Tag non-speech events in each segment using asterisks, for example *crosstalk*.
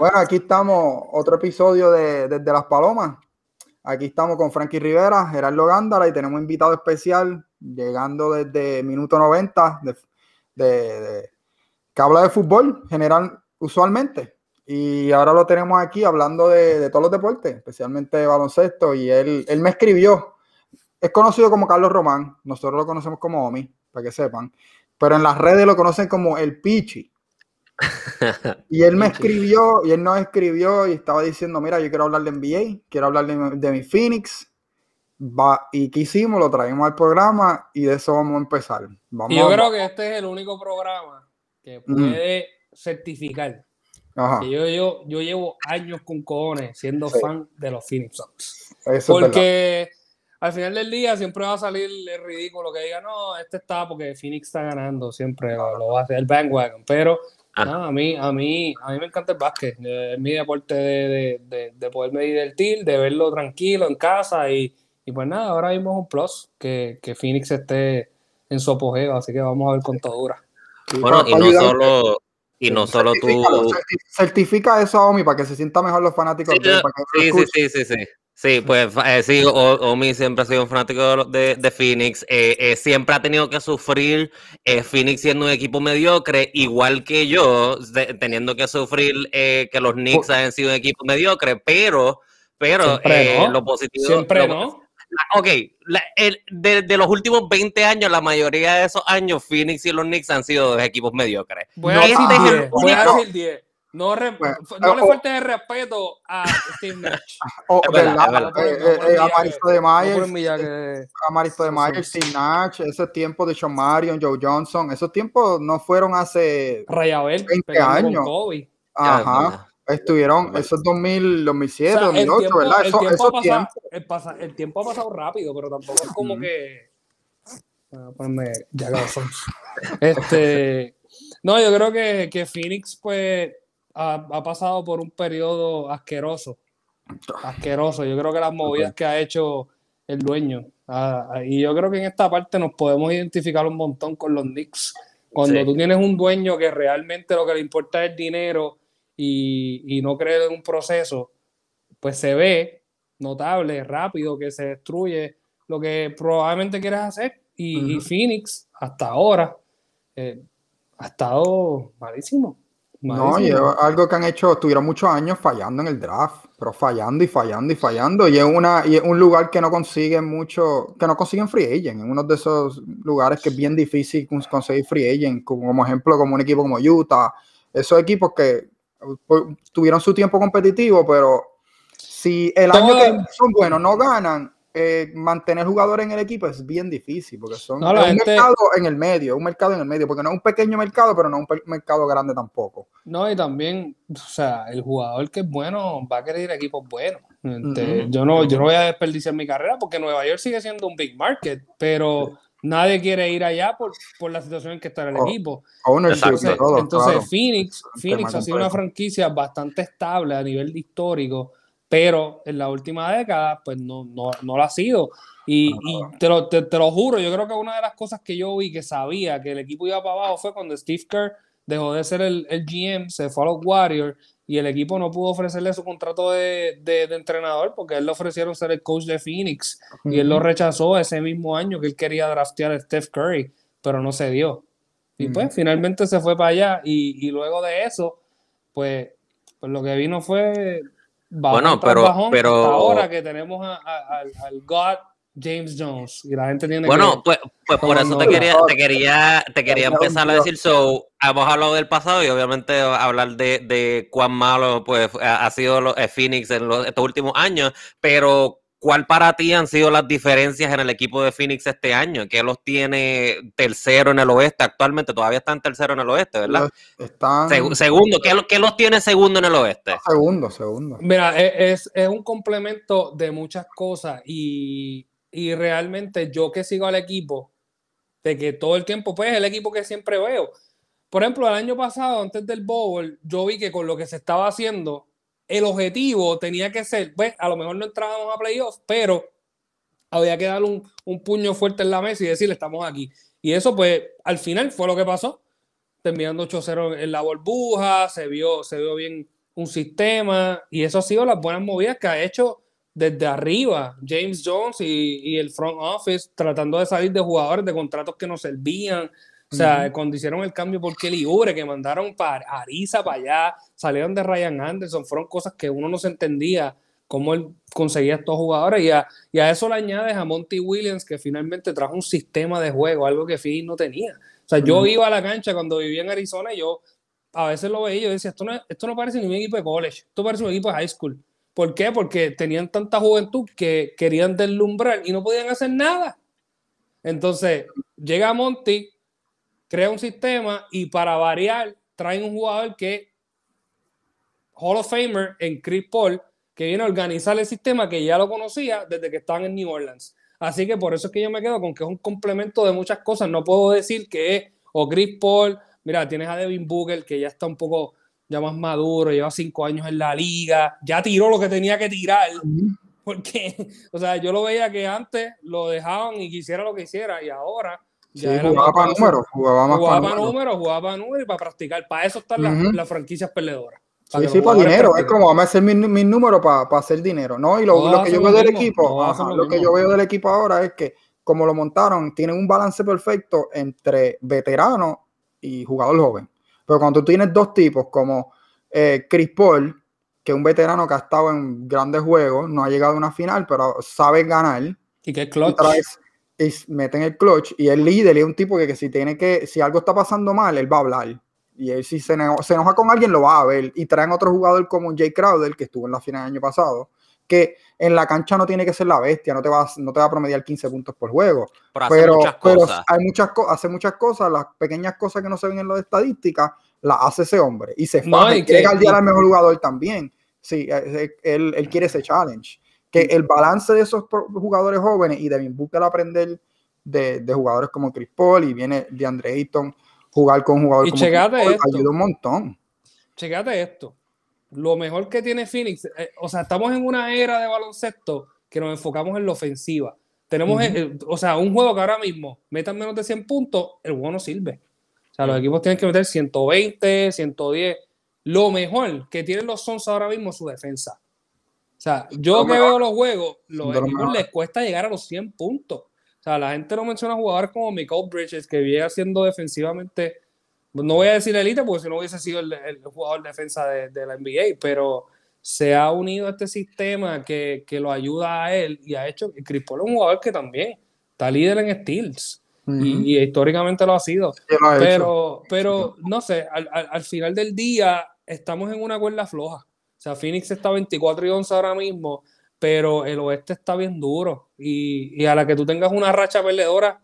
Bueno, aquí estamos, otro episodio de Desde las Palomas. Aquí estamos con Frankie Rivera, Gerardo Gándara y tenemos un invitado especial llegando desde minuto 90 de, que habla de fútbol general usualmente. Y ahora lo tenemos aquí hablando de, todos los deportes, especialmente de baloncesto. Y él, él me escribió, es conocido como Carlos Román, nosotros lo conocemos como Omi, para que sepan, pero en las redes lo conocen como el Pichi. Y él me escribió, y él nos escribió y estaba diciendo, mira, yo quiero hablar de NBA, quiero hablar de, mi Phoenix. Va, y ¿qué hicimos? Lo traemos al programa y de eso vamos a empezar. Vamos yo creo que este es el único programa que puede certificar que yo, yo, yo, llevo años con cojones siendo fan de los Phoenix Suns. Porque al final del día siempre va a salir el ridículo que diga, no, este está porque Phoenix está ganando, siempre lo, va a hacer el bandwagon. Pero Ah. a, mí, a, mí, a mí me encanta el básquet. Es mi deporte de, de, de, poder medir el til, de verlo tranquilo en casa. Y, y pues nada, ahora mismo es un plus que, que, Phoenix esté en su apogeo. Así que vamos a ver con dura. Bueno, y no solo, y no solo tú. Certifica eso a Omi para que se sientan mejor los fanáticos. Sí, sí, sí, sí, sí, Sí, pues eh, sí, Omi siempre ha sido un fanático de, de Phoenix. Eh, eh, siempre ha tenido que sufrir Phoenix siendo un equipo mediocre, igual que yo, teniendo que sufrir que los Knicks hayan sido un equipo mediocre, pero, pero lo positivo. Siempre no. ok, de, los últimos 20 años, la mayoría de esos años, Phoenix y los Knicks han sido dos equipos mediocres. Voy a, decir, voy a decir 10. No, no le falte de respeto a Steve *laughs* Nash. Oh, verdad, Amaristo de Myers, Amaristo de Myers, Steve Nash, esos tiempos de Sean Marion, Joe Johnson, esos tiempos no fueron hace Rayabel, 20 años. Ajá. Estuvieron esos 2000, 2007, 2008, ¿verdad? El tiempo, el, pasa, el, tiempo ha pasado rápido, pero tampoco es como que. Ponerme ya *laughs* Este. No, yo creo que, que Phoenix, pues, ha, pasado por un periodo asqueroso. Asqueroso. Yo creo que las movidas que ha hecho el dueño. Ah, ah, y yo creo que en esta parte nos podemos identificar un montón con los Knicks. Cuando tú tienes un dueño que realmente lo que le importa es dinero y, no cree en un proceso, pues se ve notable, rápido, que se destruye lo que probablemente quieres hacer. Y, Phoenix, hasta ahora, eh, ha estado malísimo. No, y algo que han hecho, tuvieron muchos años fallando en el draft, pero fallando y fallando y fallando. Y es, una, y es un lugar que no consiguen mucho, que no consiguen free agent, en uno de esos lugares que es bien difícil conseguir free agent, como, ejemplo, como un equipo como Utah, esos equipos que tuvieron su tiempo competitivo, pero si el año que son buenos no ganan, eh, mantener jugadores en el equipo es bien difícil porque son un mercado en el medio, un mercado en el medio, porque no es un pequeño mercado, pero no es un mercado grande tampoco. No, y también, o sea, el jugador que es bueno va a querer equipos buenos. Este, yo, no, yo no voy a desperdiciar mi carrera porque Nueva York sigue siendo un big market, pero nadie quiere ir allá por, por, la situación en que está el equipo. Entonces, Phoenix, Phoenix ha sido una franquicia bastante estable a nivel histórico pero en la última década, pues no, no, no lo ha sido. Y, y te, lo, te, lo, juro, yo creo que una de las cosas que yo vi que sabía que el equipo iba para abajo fue cuando Steve Kerr dejó de ser el, el GM, se fue a los Warriors y el equipo no pudo ofrecerle su contrato de, de, entrenador porque él le ofrecieron ser el coach de Phoenix y él lo rechazó ese mismo año que él quería draftear a Steph Curry, pero no se dio. Y pues finalmente se fue para allá y, y luego de eso, pues, pues lo que vino fue bueno, pero, pero ahora que tenemos al God James Jones y la gente tiene bueno, pues, pues por eso te quería, te quería, te quería empezar a decir, so, hemos hablado del pasado y obviamente hablar de, de cuán malo pues ha sido los, eh, Phoenix en los, estos últimos años, pero ¿Cuál para ti han sido las diferencias en el equipo de Phoenix este año? ¿Qué los tiene tercero en el oeste actualmente? Todavía están tercero en el oeste, ¿verdad? Están... segundo, ¿qué, los tiene segundo en el oeste? Segundo, segundo. Mira, e, es, un complemento de muchas cosas y, realmente yo que sigo al equipo, de que todo el tiempo, pues es el equipo que siempre veo. Por ejemplo, el año pasado, antes del Bowl, yo vi que con lo que se estaba haciendo, el objetivo tenía que ser, pues a lo mejor no entrábamos a playoffs, pero había que dar un, puño fuerte en la mesa y decirle, estamos aquí. Y eso, pues, al final fue lo que pasó. Terminando 8-0 en la burbuja, se vio, se vio bien un sistema y eso ha sido las buenas movidas que ha hecho desde arriba James Jones y, el front office tratando de salir de jugadores de contratos que no servían. O sea, cuando hicieron el cambio por Kelly Ubre, que mandaron para Arisa para allá, salieron de Ryan Anderson, fueron cosas que uno no se entendía cómo él conseguía estos jugadores. Y a, y a eso le añades a Monty Williams, que finalmente trajo un sistema de juego, algo que Philly no tenía. O sea, yo iba a la cancha cuando vivía en Arizona y yo a veces lo veía y yo decía, esto no, esto no parece ni un equipo de college, esto parece un equipo de high school. ¿Por qué? Porque tenían tanta juventud que querían deslumbrar y no podían hacer nada. Entonces, llega Monty, crea un sistema y para variar, traen un jugador que Hall of Famer en Chris Paul, que viene a organizar el sistema que ya lo conocía desde que estaban en New Orleans. Así que por eso es que yo me quedo con que es un complemento de muchas cosas. No puedo decir que es o Chris Paul, mira, tienes a Devin Booker, que ya está un poco ya más maduro, lleva cinco años en la liga, ya tiró lo que tenía que tirar. Porque, *laughs* o sea, yo lo veía que antes lo dejaban y quisiera lo que hiciera, y ahora. Jugaba para números, jugaba más jugaba para números, jugaba para números y para practicar. Para eso están las, franquicias perdedoras. Sí, sí, para dinero. Es como vamos a hacer mis mi números para, hacer dinero, ¿no? Y lo, que yo veo del equipo, lo, que yo veo del equipo ahora es que, como lo montaron, tienen un balance perfecto entre veterano y jugador joven. Pero cuando tú tienes dos tipos como eh, Chris Paul, que es un veterano que ha estado en grandes juegos, no ha llegado a una final, pero sabe ganar. Y que es clutch. Y meten el clutch y el líder es un tipo que, si tiene que, si algo está pasando mal, él va a hablar. Y él si se, se enoja con alguien, lo va a ver. Y traen otro jugador como Jay Crowder, que estuvo en la final el año pasado, que en la cancha no tiene que ser la bestia, no te va, no te va a promediar 15 puntos por juego. Pero, pero, hay muchas hace muchas cosas, las pequeñas cosas que no se ven en las estadísticas, las hace ese hombre. Y se no, y quiere al al mejor jugador también. Sí, eh, eh, él, él, quiere ese challenge. Que el balance de esos jugadores jóvenes y Devin Booker aprender de, de, jugadores como Chris Paul y viene de Andre Ayton, jugar con jugadores como Chris Paul, ayuda un montón. Checate esto lo mejor que tiene Phoenix, eh, o sea, estamos en una era de baloncesto que nos enfocamos en la ofensiva. Tenemos, o sea, un juego que ahora mismo metan menos de 100 puntos, el juego no sirve. O sea, los equipos tienen que meter 120, 110. Lo mejor que tienen los Sons ahora mismo es su defensa. O sea, yo que veo los juegos, los equipos les cuesta llegar a los 100 puntos. O sea, la gente no menciona jugadores como Michael Bridges, que viene haciendo defensivamente no voy a decir elite porque si no hubiese sido el, jugador de defensa de, la NBA, pero se ha unido a este sistema que, lo ayuda a él y ha hecho. Chris Paul es un jugador que también está líder en steals y, históricamente lo ha sido. pero, pero no sé, al, final del día estamos en una cuerda floja. O sea, Phoenix está 24 y 11 ahora mismo, pero el oeste está bien duro y, a la que tú tengas una racha perdedora,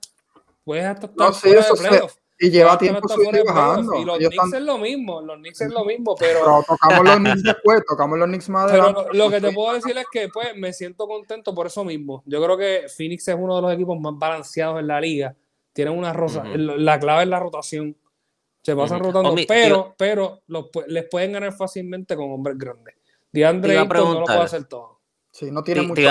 puedes hasta estar fuera de playoff. Y lleva tiempo subiendo y bajando. Y los Knicks es lo mismo, los Knicks es lo mismo, pero... tocamos los Knicks después, tocamos los Knicks más *laughs* adelante. Pero lo, que te puedo decir es que pues me siento contento por eso mismo. Yo creo que Phoenix es uno de los equipos más balanceados en la liga. Tienen una rosa, la clave es la rotación. Se pasan rotando, pero, pero les pueden ganar fácilmente con hombres grandes. DeAndre Ayton no lo puede hacer todo. Sí, no tiene mucho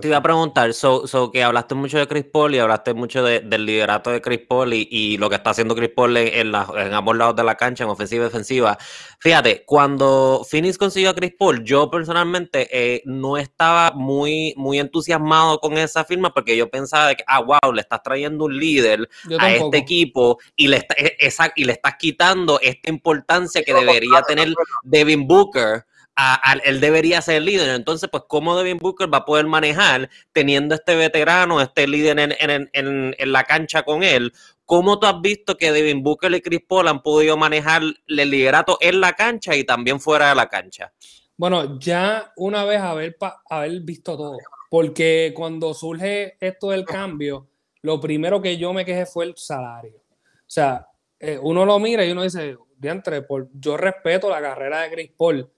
Te iba a preguntar, so, que hablaste mucho de Chris Paul y hablaste mucho del liderato de Chris Paul y, lo que está haciendo Chris Paul en, ambos lados de la cancha, en ofensiva y defensiva. Fíjate, cuando Phoenix consiguió a Chris Paul, yo personalmente eh, no estaba muy, muy entusiasmado con esa firma porque yo pensaba que, ah, wow, le estás trayendo un líder a este equipo y le, e, esa, y le estás quitando esta importancia que debería tener Devin Booker él debería ser líder. Entonces, pues, ¿cómo Devin Booker va a poder manejar teniendo este veterano, este líder en, la cancha con él? ¿Cómo tú has visto que Devin Booker y Chris Paul han podido manejar el liderato en la cancha y también fuera de la cancha? Bueno, ya una vez haber, haber visto todo, porque cuando surge esto del cambio, lo primero que yo me quejé fue el salario. O sea, eh, uno lo mira y uno dice, diantre, yo respeto la carrera de Chris Paul,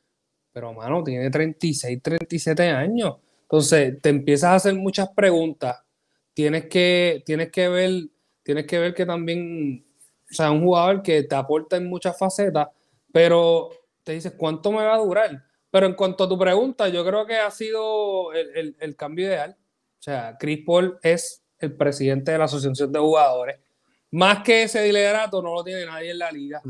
pero, mano, tiene 36, 37 años. Entonces, te empiezas a hacer muchas preguntas. Tienes que, tienes que ver, tienes que ver que también, o sea, un jugador que te aporta en muchas facetas, pero te dices, ¿cuánto me va a durar? Pero en cuanto a tu pregunta, yo creo que ha sido el, cambio ideal. O sea, Chris Paul es el presidente de la Asociación de Jugadores. más que ese liderato no lo tiene nadie en la liga.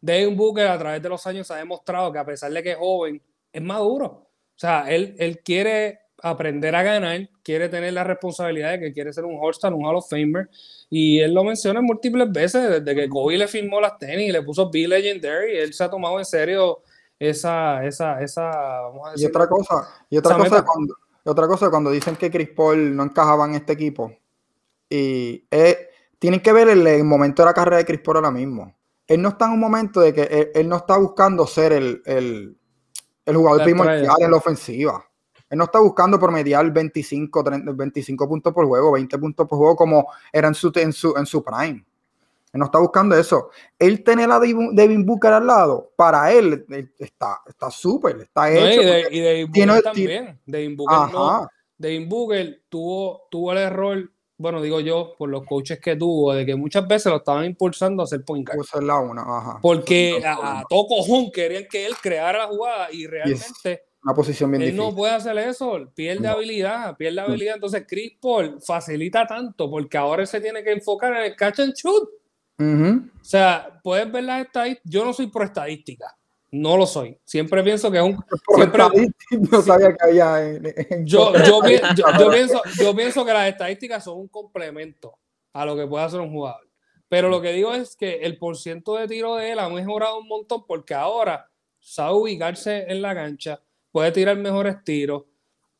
Devin Booker a través de los años ha demostrado que a pesar de que es joven, es maduro. O sea, él, él quiere aprender a ganar, quiere tener la responsabilidad de que quiere ser un All-Star, un Hall of Famer. Y él lo menciona múltiples veces, desde que Kobe le firmó las tenis y le puso Be Legendary, él se ha tomado en serio esa, esa, esa, vamos a decir, Y otra cosa, y otra cosa, cuando, otra cosa, cuando dicen que Chris Paul no encajaba en este equipo, y tienen que ver el, momento de la carrera de Chris Paul ahora mismo. Él no está en un momento de que él, no está buscando ser el, el, el jugador primordial en la ofensiva. Él no está buscando promediar 25, 25 puntos por juego, 20 puntos por juego como era en su, en su, en su prime. Él no está buscando eso. Él tener a Devin Booker al lado, para él está súper, está, hecho. y, Devin Booker también. Devin Booker, Devin Booker tuvo, tuvo el error, bueno, digo yo, por los coaches que tuvo, de que muchas veces lo estaban impulsando a hacer point guard. Porque a, a todo cojón querían que él creara la jugada y realmente una posición bien Él no puede hacer eso, pierde habilidad, pierde habilidad. Entonces, Chris Paul facilita tanto porque ahora se tiene que enfocar en el catch and shoot. O sea, puedes ver las estadísticas. Yo no soy pro estadística, no lo soy. Siempre pienso que es un. *laughs* *laughs* no sabía que había. yo, yo, pienso, yo pienso que las estadísticas son un complemento a lo que puede hacer un jugador. Pero lo que digo es que el porciento de tiro de él ha mejorado un montón porque ahora sabe ubicarse en la cancha, puede tirar mejores tiros,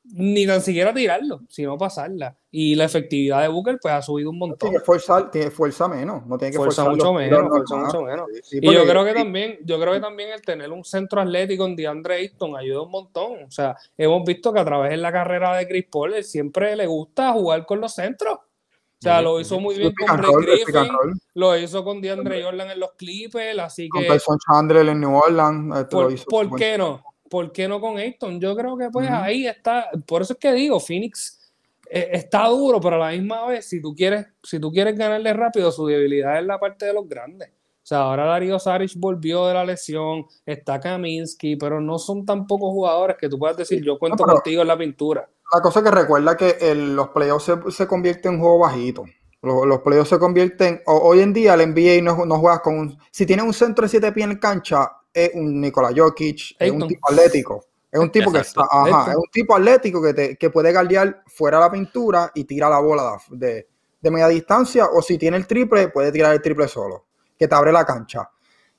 ni tan siquiera tirarlo, sino pasarla. Y la efectividad de Booker pues ha subido un montón. Tiene fuerza, tiene fuerza menos, no tiene que fuerza mucho menos, fuerza mucho menos. y yo creo que también, yo creo que también el tener un centro atlético en DeAndre Ayton ayuda un montón. O sea, hemos visto que a través de la carrera de Chris Paul siempre le gusta jugar con los centros. O sea, lo hizo muy bien con Blake Griffin, lo hizo con DeAndre Jordan en los Clippers, así que... Con Tyson Chandler en New Orleans. Este por, ¿por qué no? ¿Por qué no con Ayton? Yo creo que pues ahí está, por eso es que digo, Phoenix eh, está duro, pero a la misma vez, si tú quieres, si tú quieres ganarle rápido, su debilidad es la parte de los grandes. O sea, ahora Darío Saric volvió de la lesión, está Kaminsky, pero no son tan pocos jugadores que tú puedas decir, yo cuento contigo en la pintura. La cosa que recuerda que los playoffs se, se convierten en un juego bajito. Los, playoffs se convierten, hoy en día el NBA no, no juegas con un, si tienes un centro de siete pies en cancha, es un Nikola Jokic, es un tipo atlético. Es un tipo que está, ajá, es un tipo atlético que, te, que puede guardiar fuera de la pintura y tira la bola de, de, media distancia, o si tiene el triple, puede tirar el triple solo, que te abre la cancha.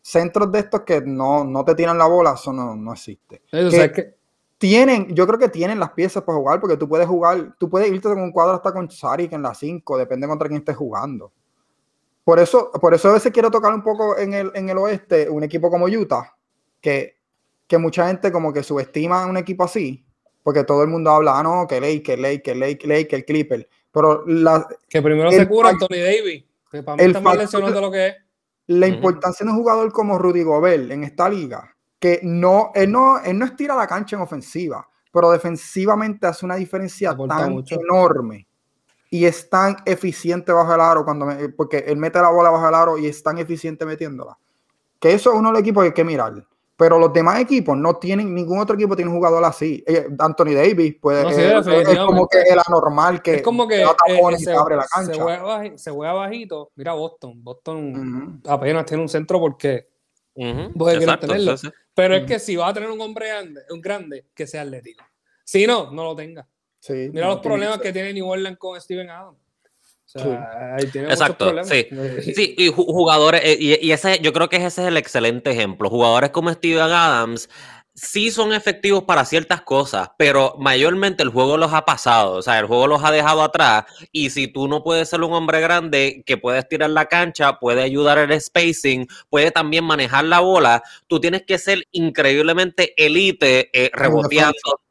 Centros de estos que no, no te tiran la bola, eso no, no existe. Tienen, yo creo que tienen las piezas para jugar, porque tú puedes jugar, tú puedes irte con un cuadro hasta con Saric en la 5, depende contra quién estés jugando. Por eso, por eso a veces quiero tocar un poco en el, en el oeste un equipo como Utah, que, que mucha gente como que subestima a un equipo así, porque todo el mundo habla, ah, no, que Lake, que Lake, que Lake, que el Clipper. Pero la, que primero se cura Anthony Davis, que para mí está más lesionado de lo que es. La importancia de un jugador como Rudy Gobert en esta liga, que no, él no, él no estira la cancha en ofensiva, pero defensivamente hace una diferencia tan enorme y es tan eficiente bajo el aro cuando porque él mete la bola bajo el aro y es tan eficiente metiéndola. Que eso es uno de los equipos que hay que mirar. Pero los demás equipos no tienen, ningún otro equipo tiene un jugador así. Eh, Anthony Davis, pues, es, como que el anormal que, es como que, se, abre la cancha. Se juega, bajito. Mira Boston. Boston apenas tiene un centro porque puede tenerlo. Pero es que si va a tener un hombre grande, un grande, que sea atlético. Si no, no lo tenga. Mira los problemas que tiene New Orleans con Steven Adams. O sea, ahí tiene Exacto, sí. sí, y jugadores, eh, y, y, ese, yo creo que ese es el excelente ejemplo. Jugadores como Steven Adams sí son efectivos para ciertas cosas, pero mayormente el juego los ha pasado, o sea, el juego los ha dejado atrás y si tú no puedes ser un hombre grande que puedes tirar la cancha, puede ayudar el spacing, puede también manejar la bola, tú tienes que ser increíblemente elite eh, reboteando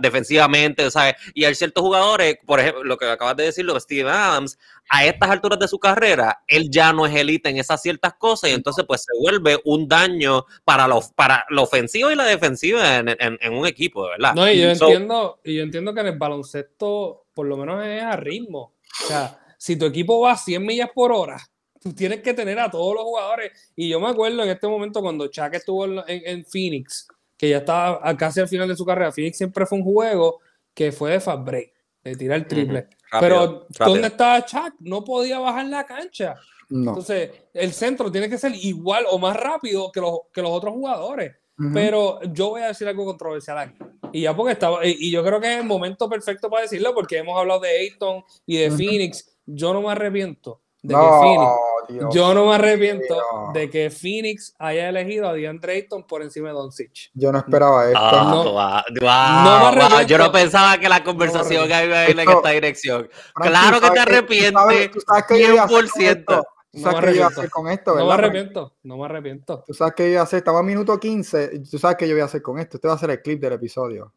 defensivamente, ¿sabes? Y hay ciertos jugadores, por ejemplo, lo que acabas de decir, lo de Steve Adams, a estas alturas de su carrera, él ya no es elite en esas ciertas cosas y entonces pues se vuelve un daño para lo, para lo ofensivo y la defensiva en, un equipo, ¿verdad? No, y yo, entiendo, y yo entiendo que en el baloncesto por lo menos es a ritmo. O sea, si tu equipo va a 100 millas por hora, tú tienes que tener a todos los jugadores. Y yo me acuerdo en este momento cuando Chuck estuvo en Phoenix, que ya estaba casi al final de su carrera. Phoenix siempre fue un juego que fue de fast break. de tirar el triple. Pero, ¿dónde estaba Chuck? No podía bajar la cancha. Entonces, el centro tiene que ser igual o más rápido que los, que los otros jugadores. Pero yo voy a decir algo controversial aquí. Y ya porque estaba, y, yo creo que es el momento perfecto para decirlo, porque hemos hablado de Ayton y de Phoenix. Yo no me arrepiento de que Phoenix. yo no me arrepiento de que Phoenix haya elegido a DeAndre Ayton por encima de Doncic. Yo no esperaba esto. Ah, no, yo no pensaba que la conversación iba a ir en esta dirección. claro que te arrepientes. 100%. ¿Tú sabes qué iba a hacer con esto, ¿verdad? No me arrepiento, no me arrepiento. Tú sabes qué iba a hacer, estaba en minuto 15, tú sabes qué yo voy a hacer con esto. Este va a ser el clip del episodio.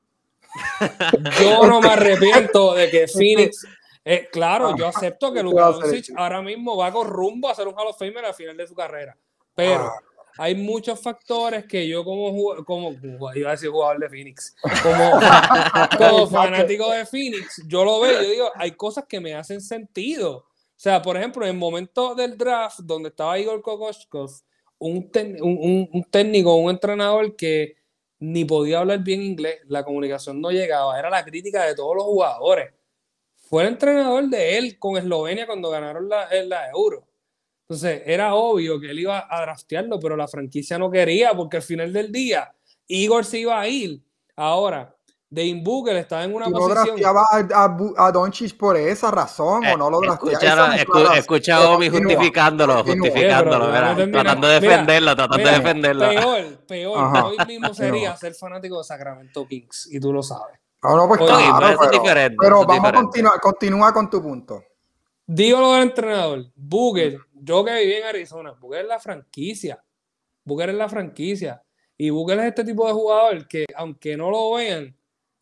Yo no me arrepiento de que Phoenix. Eh, claro, yo ah, acepto que *laughs* Luka Doncic ahora mismo va con rumbo a ser un Hall of Famer al final de su carrera. Pero ah. hay muchos factores que yo como, como iba a decir jugador de Phoenix, como, *laughs* como fanático de Phoenix, yo lo veo, yo digo, hay cosas que me hacen sentido. O sea, por ejemplo, en el momento del draft donde estaba Igor Kokoshkov, un, un, un, técnico, un entrenador que ni podía hablar bien inglés, la comunicación no llegaba, era la crítica de todos los jugadores. Fue el entrenador de él con Eslovenia cuando ganaron la, la Euro. Entonces, era obvio que él iba a draftearlo, pero la franquicia no quería porque al final del día Igor se iba a ir. Ahora, Dane Booker estaba en una posición. No a, a, a Doncic por esa razón, o no lo drafteaba. Escucha, a Omi justificándolo, justificándolo, tratando de defenderlo, tratando de defenderlo. Peor, peor, hoy mismo *laughs* sería ser fanático de Sacramento Kings, y tú lo sabes. No, no, pues claro, pero, es diferente, pero vamos a continuar, continúa con tu punto. Digo lo del entrenador, Booker, yo que viví en Arizona, Booker es la franquicia, Booker es la franquicia, y Booker es este tipo de jugador que, aunque no lo vean,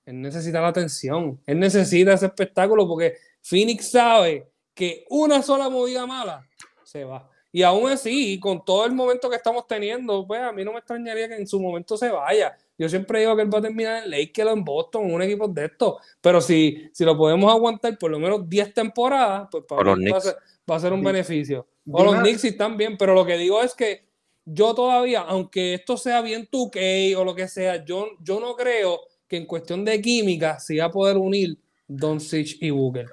él necesita la atención. Él necesita ese espectáculo porque Phoenix sabe que una sola movida mala se va. Y aún así, con todo el momento que estamos teniendo, pues a mí no me extrañaría que en su momento se vaya. Yo siempre digo que él va a terminar en Lakers o en Boston, en un equipo de estos. Pero si, si lo podemos aguantar por lo menos 10 temporadas, pues para mí va a, ser, va a, ser, un beneficio. O los Knicks están bien, pero lo que digo es que yo todavía, aunque esto sea bien 2K o lo que sea, yo, yo no creo que en cuestión de química se iba a poder unir Doncic y Booker.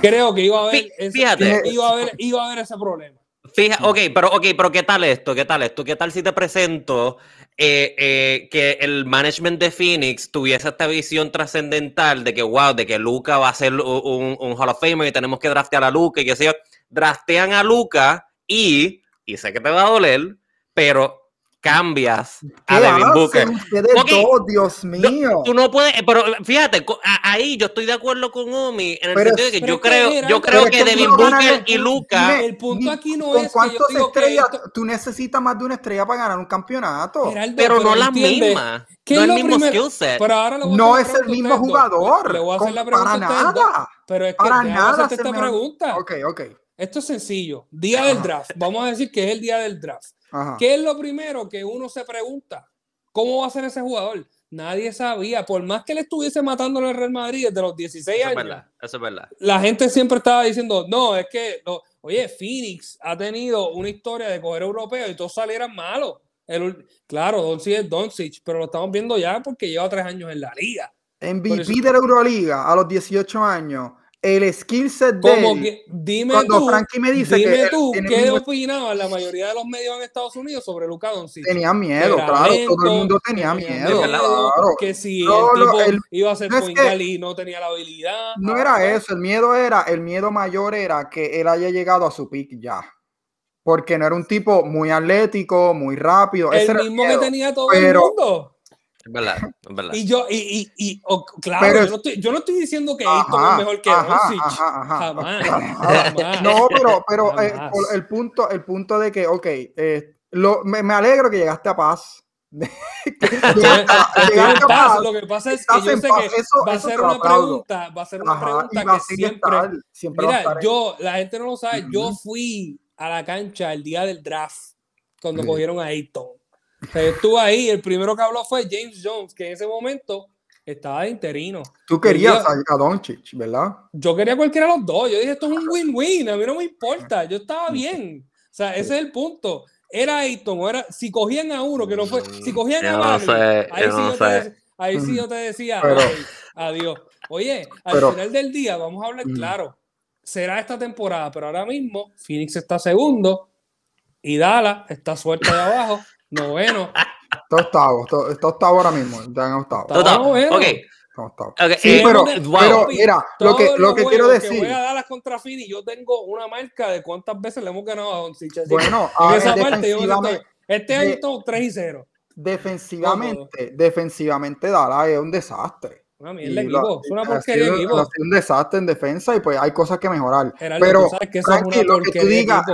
Creo que iba a haber, ese, iba a haber, iba a haber ese problema. Fíjate, ok, pero, ok, pero ¿qué tal esto? ¿Qué tal esto? ¿Qué tal si te presento eh, eh, que el management de Phoenix tuviese esta visión trascendental de que, wow, de que Luca va a ser un, un, Hall of Famer y tenemos que draftear a Luca y que se draftean a Luca y, y sé que te va a doler, pero cambias a Devin Booker. Dios mío. Tú no puedes, pero fíjate, ahí yo estoy de acuerdo con Omi en el sentido de que yo creo, yo creo que Devin Booker y Luca. El punto aquí no es cuántas estrellas tú necesitas más de una estrella para ganar un campeonato. pero, no la misma. No es el mismo skill set. no es el mismo jugador. Le voy a hacer la pregunta para nada. Pero es que para nada esta pregunta. Ok, ok. Esto es sencillo. Día del draft. Vamos a decir que es el día del draft. ¿Qué es lo primero que uno se pregunta? ¿Cómo va a ser ese jugador? Nadie sabía, por más que le estuviese matando en el Real Madrid desde los 16 años. eso es verdad. La gente siempre estaba diciendo, no, es que, oye, Phoenix ha tenido una historia de coger europeo y todos salieran malos. El, claro, Doncic es Doncic, pero lo estamos viendo ya porque lleva tres años en la liga. MVP de la Euroliga a los 18 años el skill set de Como que, dime cuando tú, Frankie me dice dime que tú, ¿qué opinaba la mayoría de los medios en Estados Unidos sobre Luka Doncic? Tenía miedo, claro, todo el mundo tenía, miedo, claro. Que si el tipo iba a ser no y no tenía la habilidad. No era eso, el miedo era, el miedo mayor era que él haya llegado a su pick ya. Porque no era un tipo muy atlético, muy rápido. El mismo que tenía todo el mundo. Es verdad, es verdad. Y yo, y, y, y oh, claro, yo, no estoy, yo, no estoy, diciendo que esto es mejor que Doncic. *laughs* Jamás, No, pero, pero eh, el, punto, el punto de que, ok, eh, lo, me, me, alegro que llegaste a paz. *laughs* Lo que pasa es que yo sé que eso, va a ser una pregunta, va a ser una pregunta que siempre, siempre mira, yo, la gente no lo sabe, yo fui a la cancha el día del draft cuando cogieron a Ayton estuvo ahí, el primero que habló fue James Jones, que en ese momento estaba de interino. Tú querías a, Doncic, ¿verdad? Yo quería cualquiera de los dos. Yo dije, esto es un win-win, a mí no me importa, yo estaba *laughs* bien. O sea, ese es el punto. Era Ayton, o era, si cogían a uno que no fue, si cogían a Bagley, ahí, sí yo te, ahí sí yo te decía, adiós. Oye, al final del día, vamos a hablar claro, será esta temporada, pero ahora mismo Phoenix está segundo y Dallas está suelta de abajo, noveno. Está octavo, está octavo ahora mismo, está en octavo. Okay. Sí, pero, pero, mira, lo que, lo que quiero decir. Que voy a Dallas contra yo tengo una marca de cuántas veces le hemos ganado a Doncic. Bueno, en esa parte yo este año estamos 3 y 0. Defensivamente, defensivamente Dallas es un desastre. Una mierda equipo, es una porquería de equipo. un desastre en defensa y pues hay cosas que mejorar. pero que Frankie, lo que tú digas,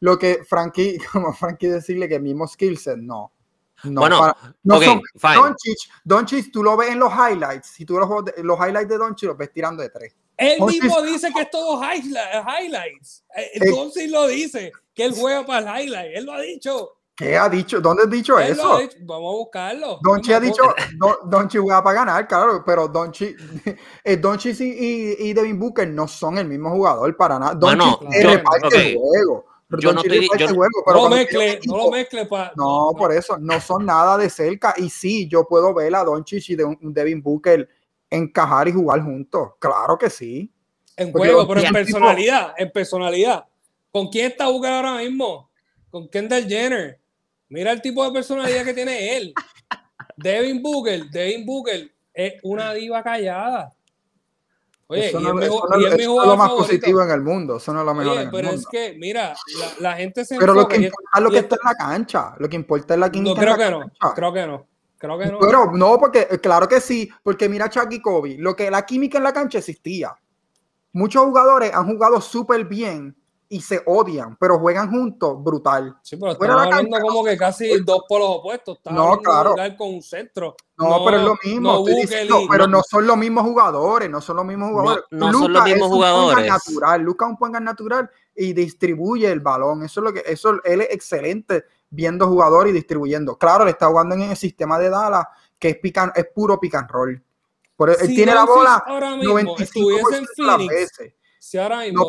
lo, que Frankie, *laughs* como Frankie decirle que mismo skill set, no. No, bueno, no son, Doncic, Doncic, tú lo ves en los highlights, si tú los, los highlights de Doncic los ves tirando de tres. Él mismo dice que es todo highlights. Eh, eh, Doncic lo dice, que él juega para el highlight. Él lo ha dicho. ¿Qué ha dicho? ¿Dónde ha dicho eso? Vamos a buscarlo. Donchi ha dicho, Donchi juega para ganar, claro, pero Donchi, *laughs* eh, Donchi y, y, Devin Booker no son el mismo jugador para nada. Donchi bueno, reparte el juego. Yo no, estoy, yo, juego, pero no, lo mezcle, no lo mezcle, pa, no, por eso, no son nada de cerca. Y sí, yo puedo ver a Donchi y Devin Booker encajar y jugar juntos. Claro que sí. En juego, pero en personalidad, en personalidad. ¿Con quién está jugando ahora mismo? Con Kendall Jenner. Mira el tipo de personalidad que tiene él. *laughs* Devin Booker, Devin Booker es una diva callada. Oye, eso no, es, lo más positivo en el mundo. Eso no es lo mejor Oye, pero es que, mira, la, gente se. Pero lo que importa es lo que está en la cancha. Lo que importa es la quinta. No, creo que no. Creo que no. Creo que no. Pero no, porque claro que sí. Porque mira, Chucky y Kobe. Lo que la química en la cancha existía. Muchos jugadores han jugado súper bien y se odian, pero juegan juntos, brutal. Sí, pero estamos hablando como que casi dos polos opuestos. no, claro. Con un centro. No, pero es lo mismo. pero no, son los mismos jugadores, no son los mismos jugadores. No, son los mismos jugadores. natural. Lucas es un point natural y distribuye el balón. Eso es lo que, eso, él es excelente viendo jugadores y distribuyendo. Claro, le está jugando en el sistema de Dallas, que es, pican, es puro pick and roll. Por, él tiene la bola 95% de las veces no,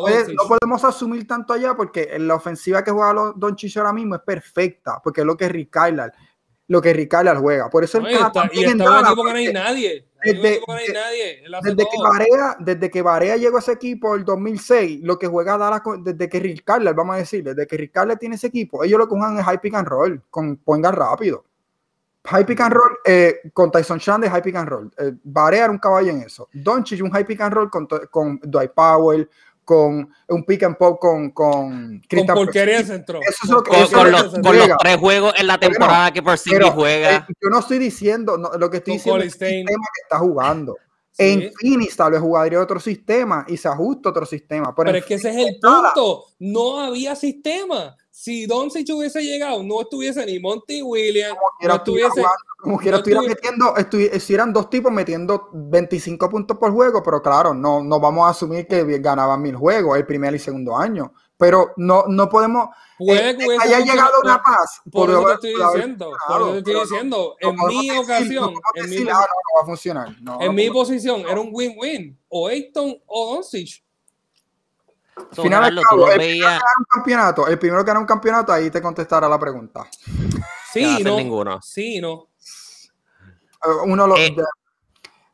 podemos asumir tanto allá porque la ofensiva que juega Don Chicho ahora mismo es perfecta, porque es lo que Rick lo que Rick juega. Por eso no, está, y está no hay nadie. Desde, desde, que Barea, desde que Barea llegó a ese equipo el 2006, lo que juega Dallas desde que Rick vamos a decir, desde que Rick tiene ese equipo, ellos lo que juegan es high pick and roll, con ponga rápido. High pick and roll eh, con Tyson Chan de high pick and roll. Eh, un caballo en eso. Doncic un high pick and roll con, con Dwight Powell, con un pick and pop con con Con porquería centro. Eso es lo que, con, con, los, con los, tres juegos en la temporada que por sí juega. Eh, yo no estoy diciendo, no, lo que estoy diciendo es el sistema que está jugando. Sí. En Phoenix tal vez jugaría otro sistema y se ajusta otro sistema. Pero, pero es que ese es el punto. No había sistema si Doncic hubiese llegado, no estuviese ni Monty Williams, no estuviese. como quiera estuviera metiendo, si eran dos tipos metiendo 25 puntos por juego, pero claro, no, no vamos a asumir que ganaban mil juegos el primer y segundo año. Pero no, no podemos. Puede eh, que haya llegado una paz. Por, eso te estoy diciendo. por eso te estoy diciendo. en mi ocasión. no, no, en mi posición era un win-win. O Ayton o Doncic final, el primero que gana un campeonato, el primero que gana un campeonato, ahí te contestará la pregunta. Sí, no. Ninguno. Sí, no. Uno lo. Eh,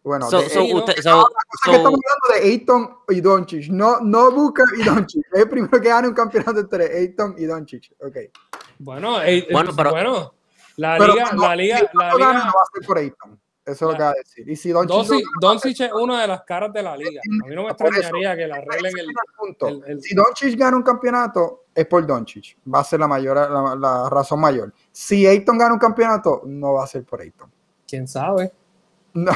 bueno, so, de, so, usted, so, que estamos hablando de Ayton y Doncic, no, no Booker y Doncic. Es el primero que gana un campeonato entre Ayton y Doncic. Okay. Bueno, eh, bueno, pero, bueno, la liga, la liga, la liga, no va a ser por Ayton. Eso es lo que va a decir. Y si Doncic, es una de las caras de la liga. A mí no me extrañaría que la arreglen el, el, el, Si Doncic gana un campeonato, es por Doncic. Va a ser la mayor, la, razón mayor. Si Ayton gana un campeonato, no va a ser por Ayton. ¿Quién sabe? *laughs* No,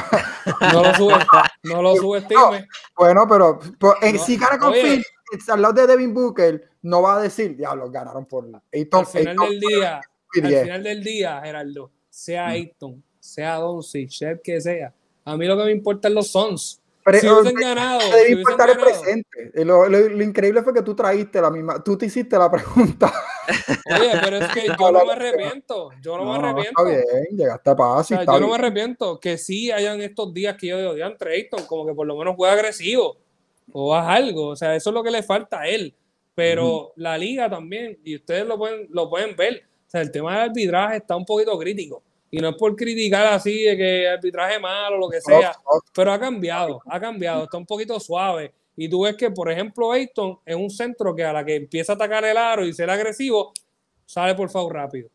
lo, sube, no lo subestime. bueno, pero eh, si gana con Phil, al lado de Devin Booker, no va a decir, diablo, ganaron por Ayton. Al final del día, al final del día, Gerardo, sea mm. Ayton sea Doncic, sea que sea. A mí lo que me importa es los Sons. Pero, si hubiesen ganado. Debe si importar el presente. Lo, lo, increíble fue que tú traíste la misma. Tú te hiciste la *laughs* pregunta. Oye, pero es que *laughs* yo no me arrepiento. Yo no, me arrepiento. Está bien, llegaste a paz. O sea, yo no me arrepiento. Que sí hayan estos días que yo odian Trayton, como que por lo menos juega agresivo o haz algo. O sea, eso es lo que le falta a él. Pero la liga también, y ustedes lo pueden, lo pueden ver. O sea, el tema del arbitraje está un poquito crítico Y no es por criticar así de que arbitraje malo o lo que sea, pero ha cambiado, ha cambiado, está un poquito suave. Y tú ves que, por ejemplo, Ayton es un centro que a la que empieza a atacar el aro y ser agresivo, sale por favor rápido.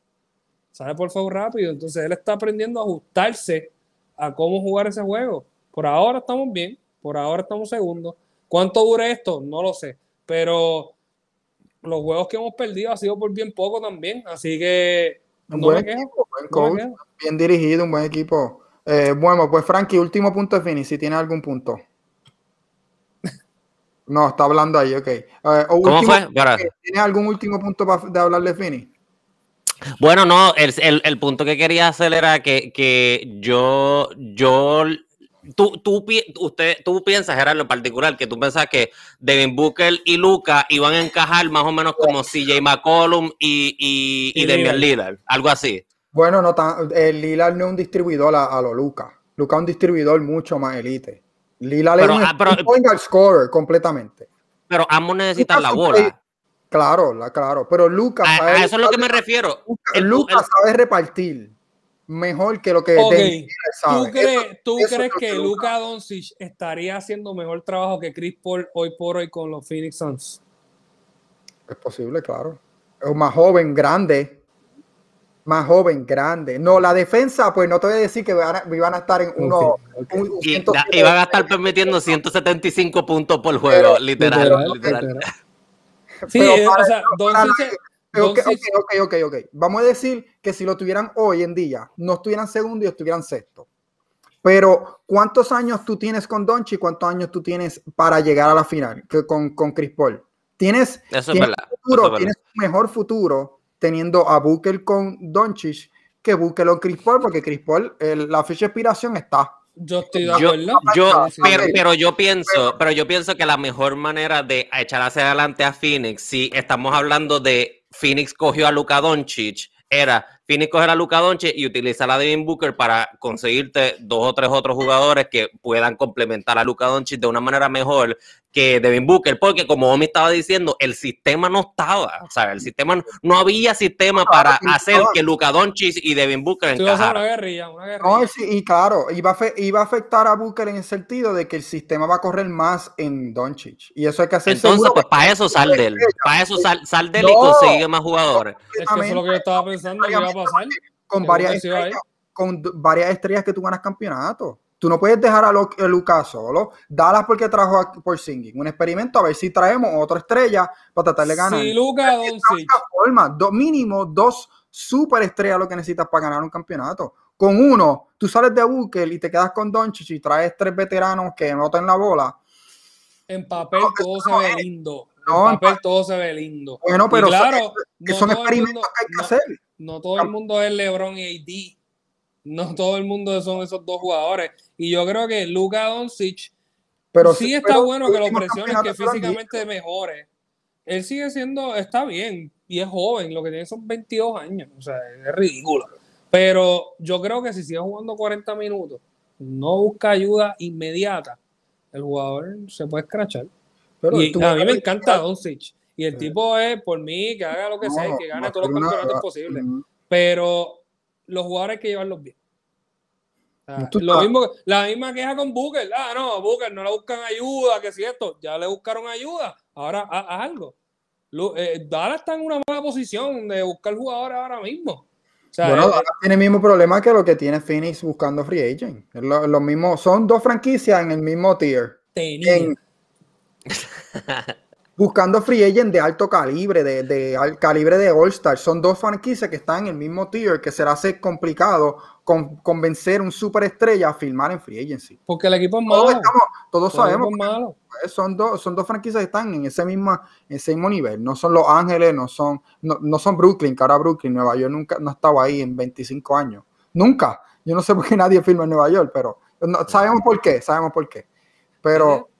Sale por favor rápido. Entonces él está aprendiendo a ajustarse a cómo jugar ese juego. Por ahora estamos bien, por ahora estamos segundos. ¿Cuánto dure esto? No lo sé. Pero los juegos que hemos perdido ha sido por bien poco también. Así que un buen equipo, buen coach, bien dirigido, un buen equipo. Eh, bueno, pues Frankie, último punto de Fini, si tiene algún punto. *laughs* No, está hablando ahí, ok. Eh, ¿Cómo fue? ¿Tienes algún último punto para de hablar de Fini? Bueno, no, el, punto que quería hacer era que, que yo, yo tú, tú, usted, tú piensas, Gerardo, en particular, que tú pensas que Devin Booker y Luca iban a encajar más o menos como CJ McCollum y, y, y Damian Lillard, algo así. Bueno, no tan, el Lillard no es un distribuidor a, a lo Luca. Luca es un distribuidor mucho más elite. Lillard es un, ah, point scorer completamente. Pero ambos necesitan la bola. Claro, la, claro. Pero Luca. A, eso es lo que me refiero. Luca, sabe repartir mejor que lo que okay. ¿Tú, crees, ¿tú crees que, Luca Doncic estaría haciendo mejor trabajo que Chris Paul hoy por hoy con los Phoenix Suns? Es posible, claro. Es más joven, grande. Más joven, grande. No, la defensa, pues no te voy a decir que iban a, estar en uno. iban a estar permitiendo 175 puntos por juego, literal. literal. Sí, o sea, Doncic Ok, ok, ok, ok. Vamos a decir que si lo tuvieran hoy en día, no estuvieran segundo y estuvieran sexto. Pero, ¿cuántos años tú tienes con Donchi? ¿Cuántos años tú tienes para llegar a la final con, con Chris Paul? Tienes, futuro, tienes un mejor futuro teniendo a Booker con Doncic que Booker con Chris Paul, porque Chris Paul, la fecha de expiración está. Yo estoy de acuerdo. Yo, pero, pero, yo pienso, pero yo pienso que la mejor manera de echar hacia adelante a Phoenix, si estamos hablando de Phoenix cogió a Luka Doncic era Phoenix coger a Luka Doncic y utilizar a Devin Booker para conseguirte dos o tres otros jugadores que puedan complementar a Luka Doncic de una manera mejor que Devin Booker, porque como Omi estaba diciendo, el sistema no estaba, o sea, el sistema no había sistema para hacer que Luka Doncic y Devin Booker encajaran. Una guerrilla, una guerrilla. No, sí, y claro, iba a, iba a afectar a Booker en el sentido de que el sistema va a correr más en Doncic, y eso hay que hacer. Entonces, pues para eso sal de él, para eso sal, sal de él y consigue más jugadores. Es que eso es lo que yo estaba pensando que iba a pasar. Con varias, estrellas, con varias estrellas que tú ganas campeonato. Tú no puedes dejar a, Lucas solo. Dalas porque trajo a, por Singing. Un experimento a ver si traemos otra estrella para tratar de ganar. Sí, Lucas forma, do, mínimo dos super estrellas lo que necesitas para ganar un campeonato. Con uno, tú sales de Booker y te quedas con Doncic y traes tres veteranos que noten la bola. En papel todo se ve lindo. en papel todo se ve lindo. Bueno, pero claro, que son experimentos que hay que hacer. No todo el mundo es LeBron y AD no todo el mundo son esos dos jugadores. Y yo creo que Luka Doncic pero, sí está bueno que lo presionen, que físicamente mejore. Él sigue siendo, está bien y es joven, lo que tiene son 22 años, o sea, es ridículo. Pero yo creo que si sigue jugando 40 minutos, no busca ayuda inmediata, el jugador se puede escrachar. Pero y a mí me encanta Doncic. Y el tipo es, por mí, que haga lo que sea que gane todos los campeonatos posibles. Pero los jugadores hay que llevarlos bien. lo mismo, la misma queja con Booker. Ah, no, Booker no le buscan ayuda, que si esto, ya le buscaron ayuda. Ahora haz algo. Eh, Dallas está en una mala posición de buscar jugadores ahora mismo. bueno, eh, Dallas tiene el mismo problema que lo que tiene Phoenix buscando free agent. Lo, mismo, son dos franquicias en el mismo tier. *laughs* buscando free agent de alto calibre, de, de, calibre de All-Star. Son dos franquicias que están en el mismo tier, que será ser complicado con, convencer un superestrella a firmar en free agency. Porque el equipo es malo. Todos, sabemos. Que son, dos, son dos franquicias que están en ese, mismo, ese mismo nivel. No son Los Ángeles, no son, no, son Brooklyn, que ahora Brooklyn, Nueva York nunca no estaba ahí en 25 años. Nunca. Yo no sé por qué nadie firma en Nueva York, pero sabemos por qué, sabemos por qué. Pero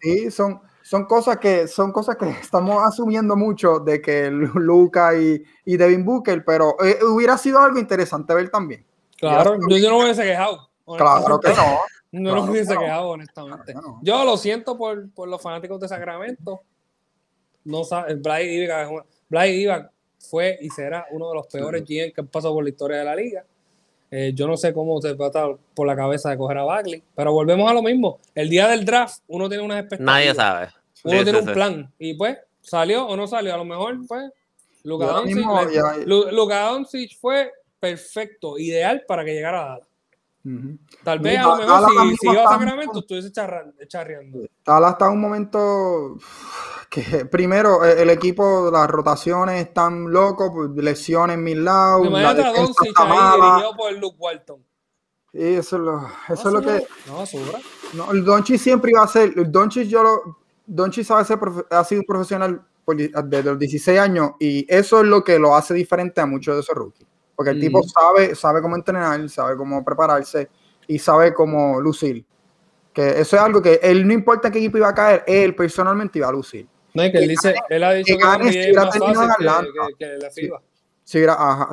sí, son, son cosas que son cosas que *laughs* estamos asumiendo mucho de que Luca y, y Devin Booker, pero eh, hubiera sido algo interesante ver también. Claro, yo, no me hubiese quejado. Claro que no. *laughs* No claro me hubiese quejado, honestamente. Yo lo siento por, por, los fanáticos de Sacramento. No sabe, Bryce Diva, fue y será uno de los peores GM que han pasado por la historia de la liga. Eh, yo no sé cómo se estar por la cabeza de coger a Bagley, pero volvemos a lo mismo. El día del draft, uno tiene unas expectativas. Nadie sabe. Uno tiene un plan. Y pues, salió o no salió. A lo mejor, pues, Luka Doncic, fue perfecto, ideal para que llegara a Dallas. Tal vez a lo mejor si, si iba a Sacramento estuviese charreando. Dallas está en un momento que primero eh, el equipo, las rotaciones están locos, pues, lesiones en mil lados. Imagínate a Doncic ahí dirigido por Luke Walton. Y eso es lo, eso es lo que. No, sobra. No, el Doncic siempre iba a ser. El Doncic, yo lo. Doncic sabe ser, ha sido un profesional desde los 16 años y eso es lo que lo hace diferente a muchos de esos rookies. Porque el tipo sabe, sabe cómo entrenar, sabe cómo prepararse y sabe cómo lucir. Que eso es algo que él no importa qué equipo iba a caer, él personalmente iba a lucir. No, que él, dice, él ha dicho que, que, si hubiera terminado en *laughs* Atlanta. Si, hubiera,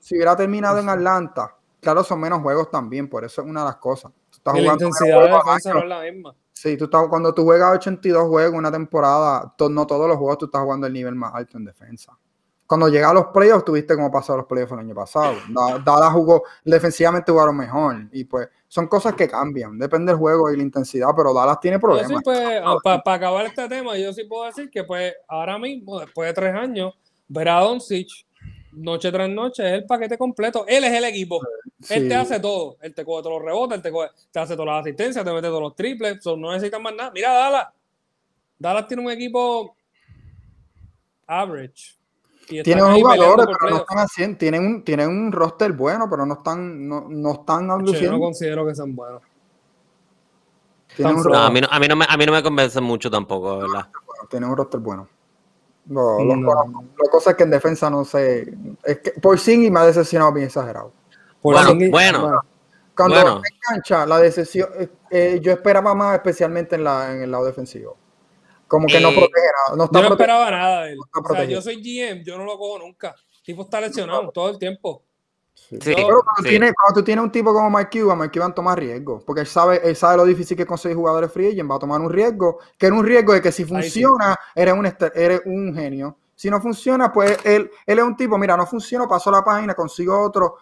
si hubiera terminado en Atlanta, claro, son menos juegos también, por eso es una de las cosas. la intensidad de defensa no es la misma. Sí, tú estás, cuando tú juegas 82 juegos en una temporada, no todos los juegos tú estás jugando el nivel más alto en defensa. Cuando llega a los playoffs, tuviste cómo pasó los playoffs el año pasado. *laughs* Dada jugó, defensivamente jugaron mejor. Y pues son cosas que cambian. Depende del juego y la intensidad, pero Dallas tiene problemas. Sí, pues, para acabar este tema, yo sí puedo decir que pues ahora mismo, después de tres años, ver a Doncic noche tras noche, es el paquete completo. Él es el equipo. Él te hace todo. Él te coge todos los rebotes, él te, te hace todas las asistencias, te mete todos los triples. no necesitas más nada. Mira, Dallas. Dallas tiene un equipo average. Tienen jugadores, pero no están haciendo. Tienen un, tienen un roster bueno, pero no están, no, no están Yo no considero que sean buenos. No, a, mí no, a, mí no me, a mí no me convence mucho tampoco, ¿verdad? Tienen un roster bueno. No, La cosa es que en defensa no sé. Es que por y me ha decepcionado bien exagerado. bueno, bueno, Cuando me engancha, la decepción, eh, eh, yo esperaba más, especialmente en, la, en el lado defensivo. Como que no eh, protege nada. No yo no esperaba nada de él. o sea, yo soy GM, yo no lo cojo nunca. El tipo está lesionado todo el tiempo. Sí. Pero cuando, Tienes, cuando, tú tienes un tipo como Mike Cuban, Mike Cuban toma riesgo, porque él sabe, él sabe lo difícil que es conseguir jugadores free agent, va a tomar un riesgo, que es un riesgo de que si funciona, eres, un, eres un genio. Si no funciona, pues él, él es un tipo, mira, no funciona, paso la página, consigo otro,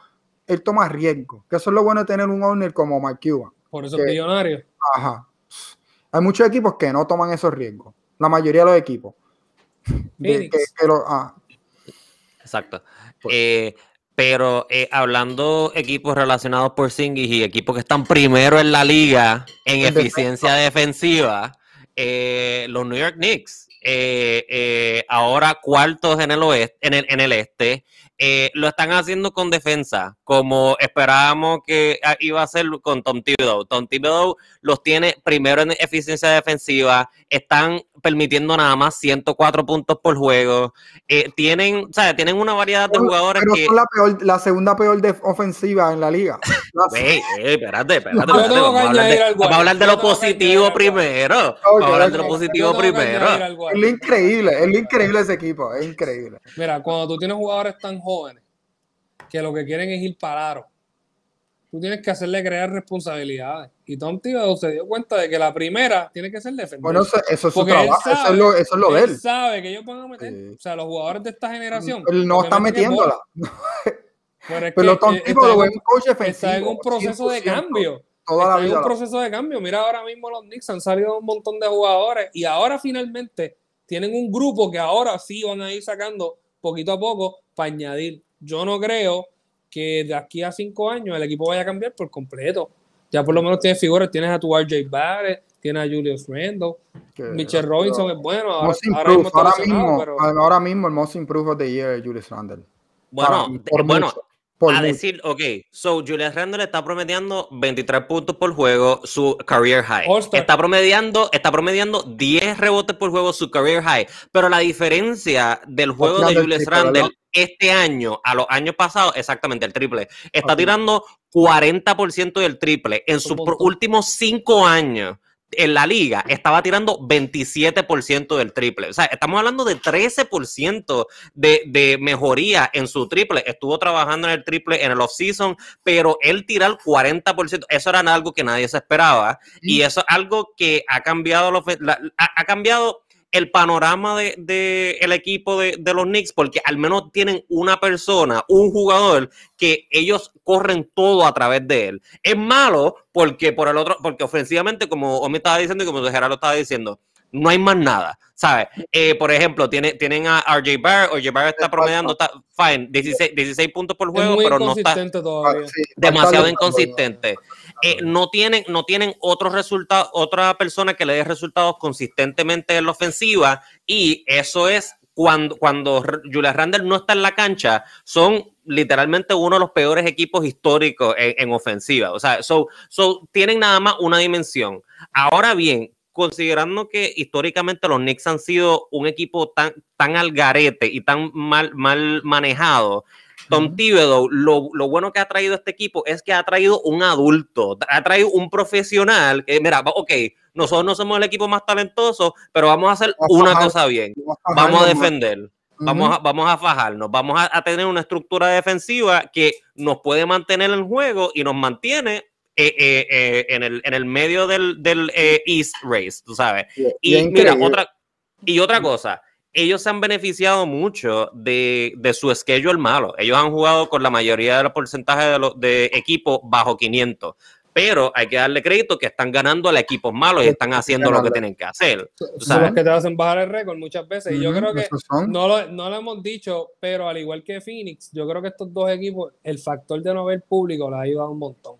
él toma riesgo, que eso es lo bueno de tener un owner como Mike Cuban. Por eso es millonario. Ajá. Hay muchos equipos que no toman esos riesgos, la mayoría de los equipos. Ah. Exacto. Pues. Eh, pero eh, hablando equipos relacionados por Singis y equipos que están primero en la liga en eficiencia defensiva, eh, los New York Knicks, eh, ahora cuartos en el oeste, en el, en el este, lo están haciendo con defensa, como esperábamos que ah, iba a ser con Tom Thibodeau. Tom Thibodeau los tiene primero en eficiencia defensiva, están permitiendo nada más 104 puntos por juego. Eh, tienen, ¿sabes? Tienen una variedad de jugadores pero Son la, peor, la segunda peor de ofensiva en la liga. *laughs* Hey, espérate, espérate. vamos, a hablar de, lo positivo primero. vamos a hablar de lo positivo primero. Es lo increíble, es lo increíble ese equipo, es increíble. Mira, cuando tú tienes jugadores tan jóvenes que lo que quieren es ir parado tú tienes que hacerle crear responsabilidades. Y Tom Thibodeau se dio cuenta de que la primera tiene que ser defender. Bueno, eso, es su trabajo, eso, es lo, eso es lo de él. Él sabe que ellos van a meter, o sea, los jugadores de esta generación. Él no está metiéndola. Pero, es Pero Tom Thibodeau es un coach defensivo. Está en un proceso de cambio. Toda está en un proceso de cambio. Mira, ahora mismo los Knicks han salido un montón de jugadores y ahora finalmente tienen un grupo que ahora sí van a ir sacando poquito a poco para añadir. Yo no creo que de aquí a cinco años el equipo vaya a cambiar por completo. Ya por lo menos tienes figuras, tienes a tu RJ Barrett, tienes a Julius Randle, Mitchell Robinson es bueno. Ahora, mismo, ahora, mismo, el most improved of the year es Julius Randle. Bueno, bueno a decir, ok, so Julius Randle está promediando 23 puntos por juego, su career high. Está promediando, está promediando 10 rebotes por juego, su career high. Pero la diferencia del juego de Julius Randle este año a los años pasados, exactamente el triple. Está tirando 40% del triple. En sus últimos 5 años en la liga estaba tirando 27% del triple. O sea, estamos hablando de 13% de, de mejoría en su triple. Estuvo trabajando en el triple en el off-season, pero él tirar 40%, eso era algo que nadie se esperaba. Y eso es algo que ha cambiado, ha cambiado el panorama del de, el equipo de, de, los Knicks, porque al menos tienen una persona, un jugador que ellos corren todo a través de él. Es malo porque por el otro, porque ofensivamente, como Omi estaba diciendo y como Gerardo estaba diciendo, no hay más nada, ¿sabes? Eh, por ejemplo, tiene, tienen a RJ Barrett, RJ Barrett está promediando, está, fine, 16, 16 puntos por juego, pero no está todavía. demasiado inconsistente. Eh, no, tienen, no tienen otro resultado, otra persona que le dé resultados consistentemente en la ofensiva y eso es cuando, cuando Julius Randle no está en la cancha, son literalmente uno de los peores equipos históricos en, en ofensiva. O sea, so, so, tienen nada más una dimensión. Ahora bien, considerando que históricamente los Knicks han sido un equipo tan, tan al garete y tan mal, mal manejado, Tom Thibodeau, lo, lo, bueno que ha traído este equipo es que ha traído un adulto, ha traído un profesional que, mira, ok, nosotros no somos el equipo más talentoso, pero vamos a hacer una cosa bien, vamos a defender. Vamos, a, vamos a fajarnos, vamos a, a, tener una estructura defensiva que nos puede mantener en juego y nos mantiene eh, eh, eh, en, el, en el medio del, del East Race, tú sabes. Y, mira, otra, y otra cosa, ellos se han beneficiado mucho de, de su schedule malo. Ellos han jugado con la mayoría de los porcentajes de, los, de equipos bajo 500 pero hay que darle crédito que están ganando a equipos malos y están haciendo lo que tienen que hacer. Son los que te hacen bajar el récord muchas veces. Y yo creo que no lo, no lo hemos dicho, pero al igual que Phoenix, yo creo que estos dos equipos, el factor de no ver público les ha ayudado un montón.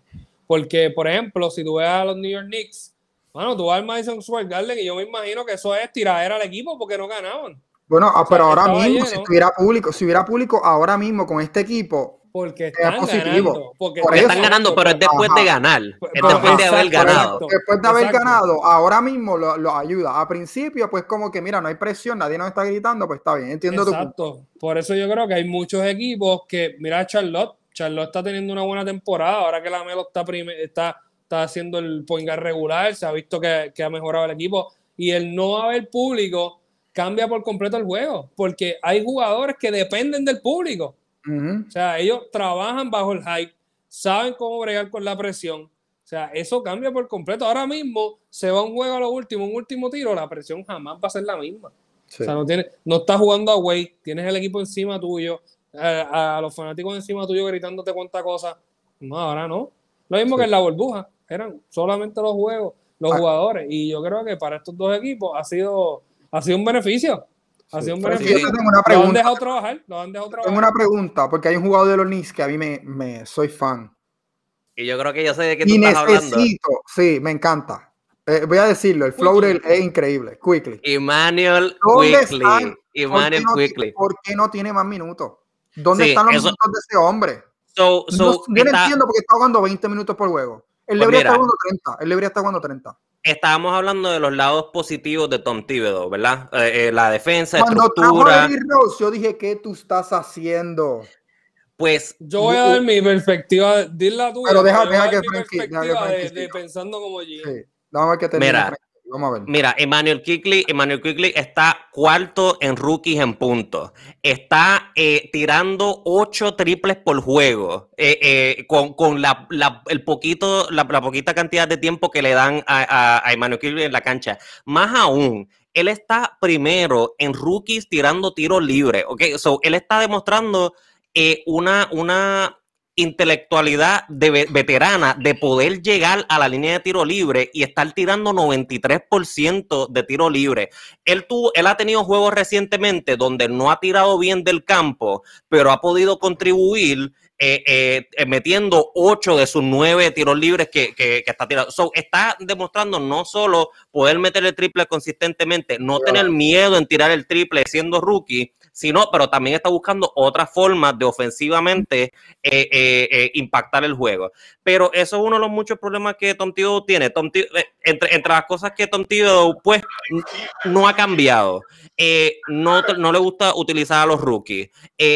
Porque, por ejemplo, si tú ves a los New York Knicks, bueno, tú vas al Madison Square Garden y yo me imagino que eso es tiradera al equipo porque no ganaban. Bueno, ah, pero ahora mismo, si tuviera público, si hubiera público ahora mismo con este equipo, porque están ganando. Porque, están ganando, pero es después de ganar. Es después de haber ganado. Después de haber ganado, ahora mismo lo, ayuda. A principio, pues como que mira, no hay presión, nadie nos está gritando, pues está bien, entiendo Exacto. Por eso yo creo que hay muchos equipos que, mira Charlotte, Charlotte está teniendo una buena temporada. Ahora que la Melo está, está, está haciendo el point regular, se ha visto que, que, ha mejorado el equipo. Y el no haber público cambia por completo el juego, porque hay jugadores que dependen del público. O sea, ellos trabajan bajo el hype, saben cómo bregar con la presión. O sea, eso cambia por completo. Ahora mismo se va un juego a lo último, un último tiro, la presión jamás va a ser la misma. O sea, no, tiene, no estás jugando a away, tienes el equipo encima tuyo, a, los fanáticos encima tuyo gritándote cuánta cosa. No, ahora no. Lo mismo que en la burbuja. Eran solamente los juegos, los ah. jugadores. Y yo creo que para estos dos equipos ha sido, ha sido un beneficio. Ha sido un beneficio. tengo una pregunta. Lo han dejado trabajar. Lo han dejado trabajar. Tengo una pregunta, porque hay un jugador de los Knicks que a mí me, me soy fan. Y yo creo que yo sé de qué tú estás hablando. Sí, me encanta. Eh, voy a decirlo, el flow es increíble. Quickly. Emmanuel Quickly. Emmanuel Quickly. ¿Por qué no tiene más minutos? ¿Dónde están los minutos de ese hombre? yo no entiendo porque está jugando 20 minutos por juego. Él pues debería estar jugando 30. Él debería estar jugando 30. Estábamos hablando de los lados positivos de Tom Thibodeau, ¿verdad? Eh, eh, la defensa, Cuando estructura. Rose, yo dije, ¿qué tú estás haciendo? Pues yo voy a dar mi perspectiva, dile tú. Pero deja, deja que Frankie, de, de, pensando como G. Sí, vamos a ver qué te Mira, Vamos a ver. Mira, Emmanuel Quickly, Emmanuel está cuarto en rookies en puntos. Está eh, tirando ocho triples por juego. Eh, eh, con, la, el poquito, la, poquita cantidad de tiempo que le dan a, Emmanuel Quickly en la cancha. Más aún, él está primero en rookies tirando tiros libres. Él está demostrando una, una intelectualidad de veterana de poder llegar a la línea de tiro libre y estar tirando 93% de tiro libre. Él, tuvo, él ha tenido juegos recientemente donde no ha tirado bien del campo, pero ha podido contribuir eh, eh, metiendo 8 de sus 9 tiros libres que, que, está tirando. está demostrando no solo poder meter el triple consistentemente, no tener miedo en tirar el triple siendo rookie, sino, pero también está buscando otras formas de ofensivamente eh, eh, eh, impactar el juego. Pero eso es uno de los muchos problemas que Tom tiene. Entre, entre las cosas que Tom pues, no ha cambiado. no, no le gusta utilizar a los rookies.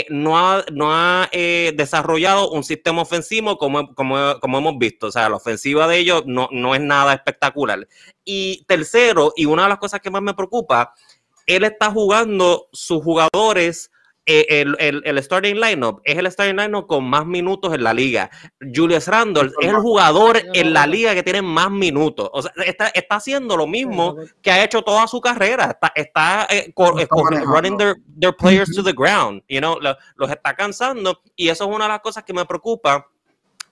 no ha, no ha desarrollado un sistema ofensivo como, como, como, hemos visto. O sea, la ofensiva de ellos no, no es nada espectacular. Y tercero, y una de las cosas que más me preocupa, él está jugando sus jugadores eh, el, el, el, starting lineup es el starting lineup con más minutos en la liga. Julius Randle es el jugador en la liga que tiene más minutos. O sea, está, está haciendo lo mismo que ha hecho toda su carrera. Está, está, eh, running their, their, players to *laughs* the ground. You know, los está cansando y eso es una de las cosas que me preocupa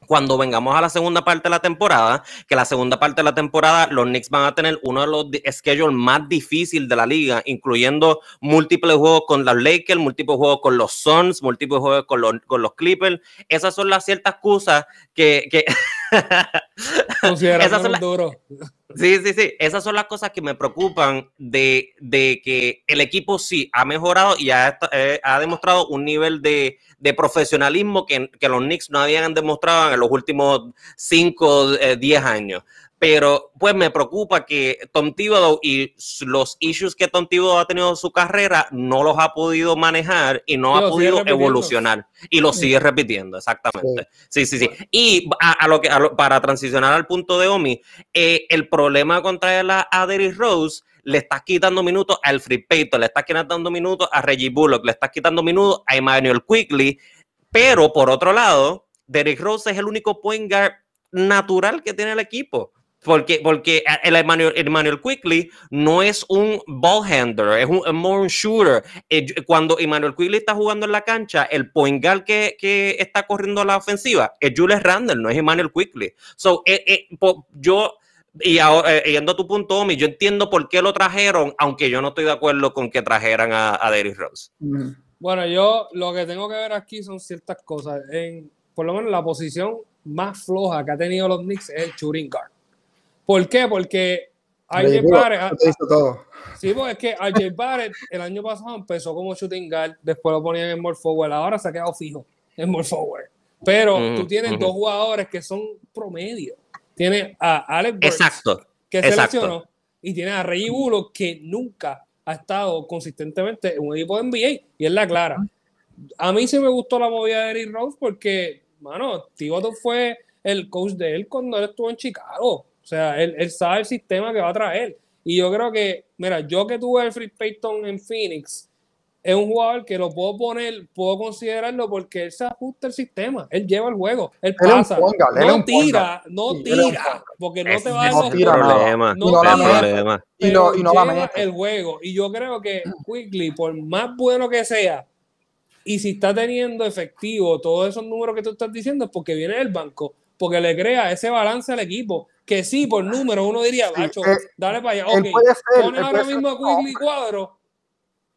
cuando vengamos a la segunda parte de la temporada, que la segunda parte de la temporada los Knicks van a tener uno de los schedules más difíciles de la liga, incluyendo múltiples juegos con los Lakers, múltiples juegos con los Suns, múltiples juegos con los, con los Clippers. Esas son las ciertas cosas que... que *laughs* Esas son las... Sí, sí, sí. Esas son las cosas que me preocupan de, que el equipo sí ha mejorado y ha, eh, ha demostrado un nivel de, profesionalismo que, los Knicks no habían demostrado en los últimos 5, 10 eh, años pero pues me preocupa que Tom Thibodeau y los issues que Tom Thibodeau ha tenido en su carrera no los ha podido manejar y no ha podido evolucionar y lo sigue repitiendo, exactamente. Sí, sí, sí. Y a, lo que para transicionar al punto de Omi, eh, el problema contra a, a Derrick Rose le estás quitando minutos a Alfred Payton, le estás quitando minutos a Reggie Bullock, le estás quitando minutos a Emmanuel Quickly, pero por otro lado, Derrick Rose es el único point guard natural que tiene el equipo. Porque, porque el Emmanuel, Quickly no es un ball handler, es un, more shooter. Eh, cuando Emmanuel Quickly está jugando en la cancha, el point guard que, que está corriendo la ofensiva es Julius Randle, no es Emmanuel Quickly. So, eh, eh, yo, y ahora, yendo a tu punto, Omi, yo entiendo por qué lo trajeron, aunque yo no estoy de acuerdo con que trajeran a, a Derrick Rose. Bueno, yo lo que tengo que ver aquí son ciertas cosas. En, por lo menos la posición más floja que ha tenido los Knicks es el shooting guard. ¿Por qué? Porque AJ Barrett. Ah, sí, porque es que AJ Barrett el año pasado empezó como shooting guard, después lo ponían en more forward, ahora se ha quedado fijo en more forward. Pero tú tienes dos jugadores que son promedio. Tienes a Alex Burks, Exacto. que seleccionó, y tienes a Reggie Bullock, que nunca ha estado consistentemente en un equipo de NBA, y es la clara. A mí sí me gustó la movida de Eric Rose porque, mano, Thibodeau fue el coach de él cuando él estuvo en Chicago. O sea, él, sabe el sistema que va a traer. Y yo creo que, mira, yo que tuve el Free Payton en Phoenix, es un jugador que lo puedo poner, puedo considerarlo porque él se ajusta el sistema, él lleva el juego, él pasa, no tira, no tira, porque no te va a dar no problema, no, no problema. Y, no, y no lleva el juego. Y yo creo que Quickly, por más bueno que sea, y si está teniendo efectivo todos esos números que tú estás diciendo, es porque viene del banco, porque le crea ese balance al equipo que sí, por número, uno diría, macho, eh, dale para allá. Ok, pones ahora mismo a Quigley Cuadro.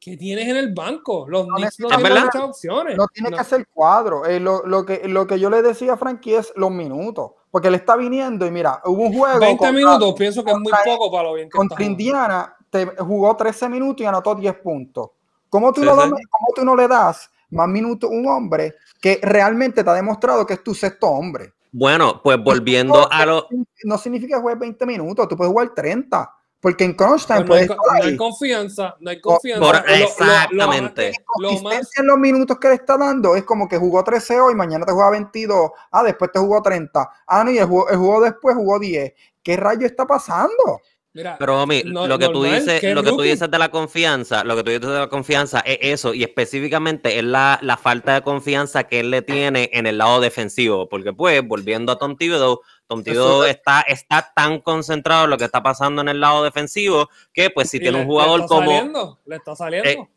¿Qué tienes en el banco? Los no, Knicks no tienen muchas opciones. No tiene que hacer cuadro. Eh, lo, lo, que, lo que yo le decía a Frankie es los minutos. Porque él está viniendo y mira, hubo un juego. 20 minutos, pienso que es muy poco para lo bien que Contra Indiana te jugó 13 minutos y anotó 10 puntos. ¿Cómo tú, no, ¿cómo tú no le das más minutos a un hombre que realmente te ha demostrado que es tu sexto hombre? Bueno, pues volviendo a lo. No significa jugar 20 minutos, tú puedes jugar 30. Porque en crunch time pues no, hay, no hay confianza, no hay confianza. exactamente. Lo, lo, más... en los minutos que le está dando es como que jugó 13 hoy, mañana te juega 22. Ah, después te jugó 30. Ah, no, y el juego, el juego después jugó 10. ¿Qué rayo está pasando? Pero Omi, lo que tú dices, lo que tú dices de la confianza, lo que tú dices de la confianza es eso, y específicamente es la, la, falta de confianza que él le tiene en el lado defensivo, porque pues, volviendo a Tom Thibodeau, Tom Thibodeau está, está tan concentrado en lo que está pasando en el lado defensivo, que pues si tiene un jugador como... Saliendo, le está saliendo. Eh,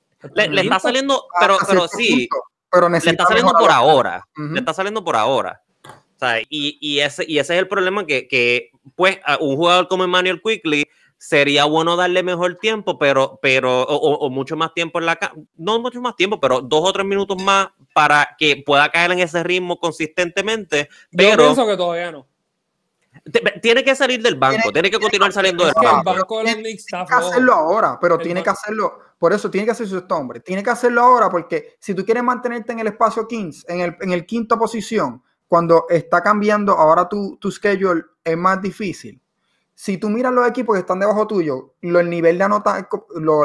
le, está saliendo, pero, pero sí, pero le está saliendo por ahora, le está saliendo por ahora. O sea, y, y, ese, y ese es el problema que, que pues, a un jugador como Emmanuel Quickly sería bueno darle mejor tiempo, pero, pero, o, mucho más tiempo en la no mucho más tiempo, pero dos o tres minutos más para que pueda caer en ese ritmo consistentemente. Pero, Yo pienso que todavía no. Tiene que salir del banco, tiene, que continuar saliendo del banco. tiene que hacerlo ahora, pero tiene que hacerlo, por eso tiene que hacer su hombre, tiene que hacerlo ahora porque si tú quieres mantenerte en el espacio 15, en el, en el quinto posición, cuando está cambiando ahora tu, tu schedule es más difícil. Si tú miras los equipos que están debajo tuyo, lo, el nivel de anota,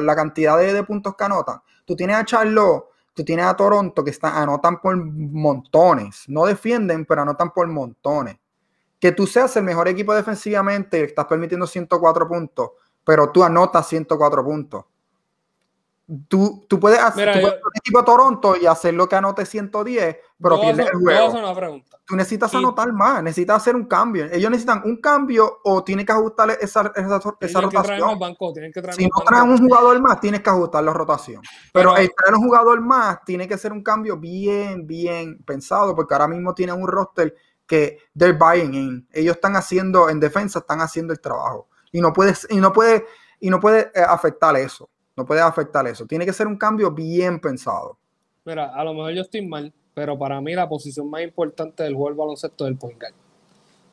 la cantidad de, puntos que anotan, tú tienes a Charlotte, tú tienes a Toronto que están, anotan por montones, no defienden, pero anotan por montones. Que tú seas el mejor equipo defensivamente, estás permitiendo 104 puntos, pero tú anotas 104 puntos. Tú, tú puedes hacer un equipo de Toronto y hacer lo que anote 110, pero pierde el juego. Tú necesitas anotar más, necesitas hacer un cambio. Ellos necesitan un cambio o tienen que ajustar esa, esa, esa rotación. si no traen un jugador más, tienes que ajustar la rotación. Pero, el traer un jugador más tiene que ser un cambio bien, bien pensado, porque ahora mismo tienen un roster que they're buying in. Ellos están haciendo, en defensa, están haciendo el trabajo. Y no puedes, y no puede, y no puede eh, afectar eso. No puede afectar eso. Tiene que ser un cambio bien pensado. Mira, a lo mejor yo estoy mal, pero para mí la posición más importante del juego del baloncesto es el point guard.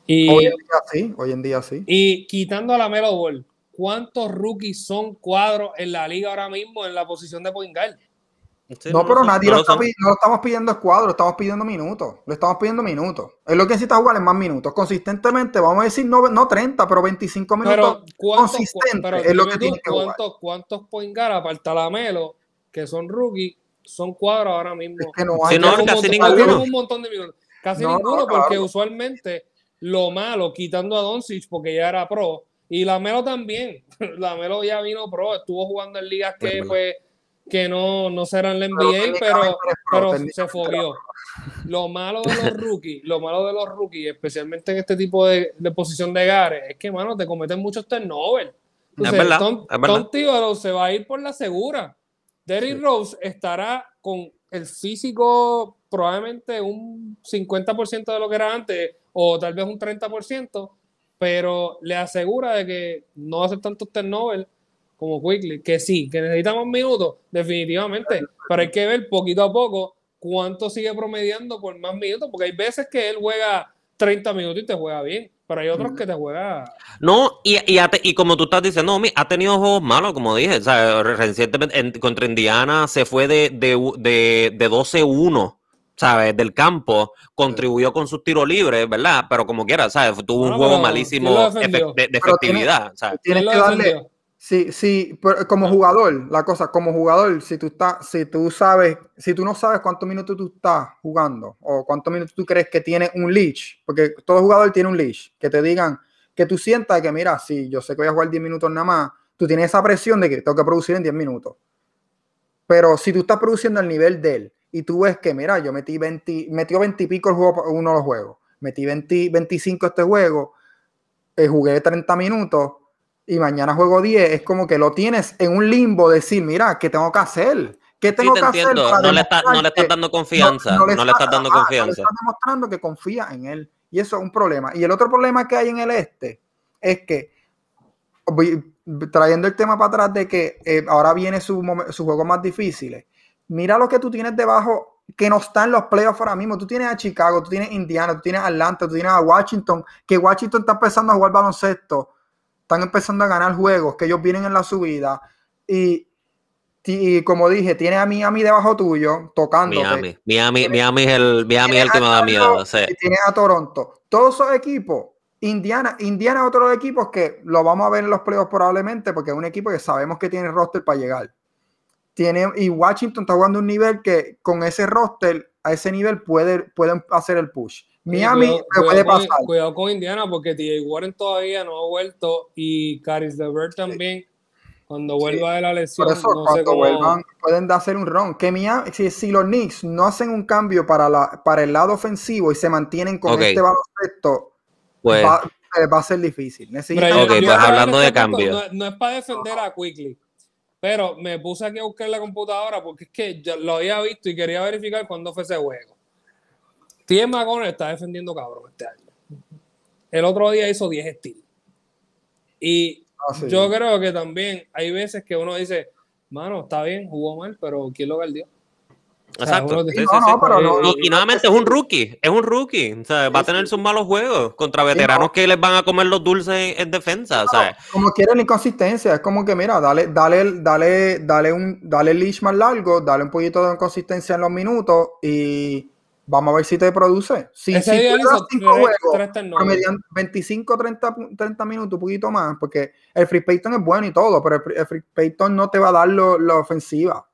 Y, hoy en día sí, hoy en día sí. Y quitando a la Melo Ball, ¿cuántos rookies son cuadros en la liga ahora mismo en la posición de point guard? No, pero nadie lo, está pidiendo, no lo estamos pidiendo escuadro, estamos pidiendo minutos. Le estamos pidiendo minutos. Es lo que necesita jugar en más minutos. Consistentemente, vamos a decir no, no 30, pero 25 minutos consistentes es lo que tiene que jugar. ¿Cuántos point guard, aparte la Melo, que son rookies, son cuadros ahora mismo. no hay casi ninguno. un montón de minutos. Casi ninguno, porque usualmente lo malo, quitando a Doncic, porque ya era pro, y la Melo también. *laughs* La Melo ya vino pro, estuvo jugando en ligas que pues que no, no serán la NBA, pero, pero, se fogueó. Lo malo de los *laughs* rookies, lo malo de los rookies, especialmente en este tipo de, de posición de Gares, es que, mano, te cometen muchos turnovers. Entonces, es verdad, Tom, Tom se va a ir por la segura. Derrick Rose estará con el físico probablemente un 50% de lo que era antes o tal vez un 30%, pero le asegura de que no va a hacer tantos turnovers como Quickly, que sí, que necesitamos minutos, definitivamente, pero hay que ver poquito a poco cuánto sigue promediando por más minutos, porque hay veces que él juega 30 minutos y te juega bien pero hay otros que te juegan. No, y, y, y, como tú estás diciendo, ha tenido juegos malos, como dije. O sea, recientemente contra Indiana se fue de, de, de, de 12-1. ¿sabes? Del campo, contribuyó con sus tiros libres, ¿verdad? Pero como quiera, ¿sabes? Tuvo un juego malísimo de, de, efectividad. Tienes, que darle, Sí, sí, pero como jugador, la cosa, como jugador, si tú estás, si tú sabes, si tú no sabes cuántos minutos tú estás jugando o cuántos minutos tú crees que tiene un leash, porque todo jugador tiene un leash, que te digan, que tú sientas que, mira, si yo sé que voy a jugar 10 minutos nada más, tú tienes esa presión de que tengo que producir en 10 minutos. Pero si tú estás produciendo al nivel de él y tú ves que, mira, yo metí 20, metió 20 y pico el juego, uno de los juegos, metí 20, 25 este juego, eh, jugué 30 minutos y mañana juego 10, es como que lo tienes en un limbo, decir, mira, ¿qué tengo que hacer? ¿Qué tengo que hacer? no, le está, no le estás dando confianza. No, le, estás dando confianza. Le estás demostrando que confía en él. Y eso es un problema. Y el otro problema que hay en el este es que, trayendo el tema para atrás de que eh, ahora viene su, su juego más difícil, mira lo que tú tienes debajo que no está en los playoffs ahora mismo. Tú tienes a Chicago, tú tienes a Indiana, tú tienes a Atlanta, tú tienes a Washington, que Washington está empezando a jugar baloncesto están empezando a ganar juegos, que ellos vienen en la subida y, y como dije, tiene a Miami debajo tuyo tocando. Miami, Miami, Miami es el, Miami el que me da miedo. Tiene a Toronto. Todos esos equipos, Indiana, Indiana es otro de los equipos que lo vamos a ver en los playoffs probablemente, porque es un equipo que sabemos que tiene roster para llegar. Tiene, y Washington está jugando un nivel que con ese roster, a ese nivel puede, pueden hacer el push. Miami puede pasar. cuidado con Indiana porque TJ Warren todavía no ha vuelto y Caris LeVert también. Cuando vuelva de la lesión, Por eso, cuando vuelvan, pueden hacer un ron. Que Miami, si, los Knicks no hacen un cambio para, la, para el lado ofensivo y se mantienen con este baloncesto, pues, va, eh, va, a ser difícil. ok, pues hablando de cambio. No, no, es para defender a Quickly, pero me puse aquí a buscar la computadora porque es que yo lo había visto y quería verificar cuándo fue ese juego. Steve McConnell está defendiendo cabrón este año. El otro día hizo 10 steals. Y ah, yo creo que también hay veces que uno dice, mano, está bien, jugó mal, pero ¿quién lo perdió? Exacto. y, nuevamente es un rookie, es un rookie. O sea, va a tener sus malos juegos contra veteranos que les van a comer los dulces en, defensa. Como quieren inconsistencia, es como que mira, dale, dale, dale, dale un, dale el leash más largo, dale un poquito de inconsistencia en los minutos y Vamos a ver si te produce. Si, Ese si juegos, 25, 30, 30 minutos, un poquito más, porque el Free Payton es bueno y todo, pero el, Free Payton no te va a dar la ofensiva.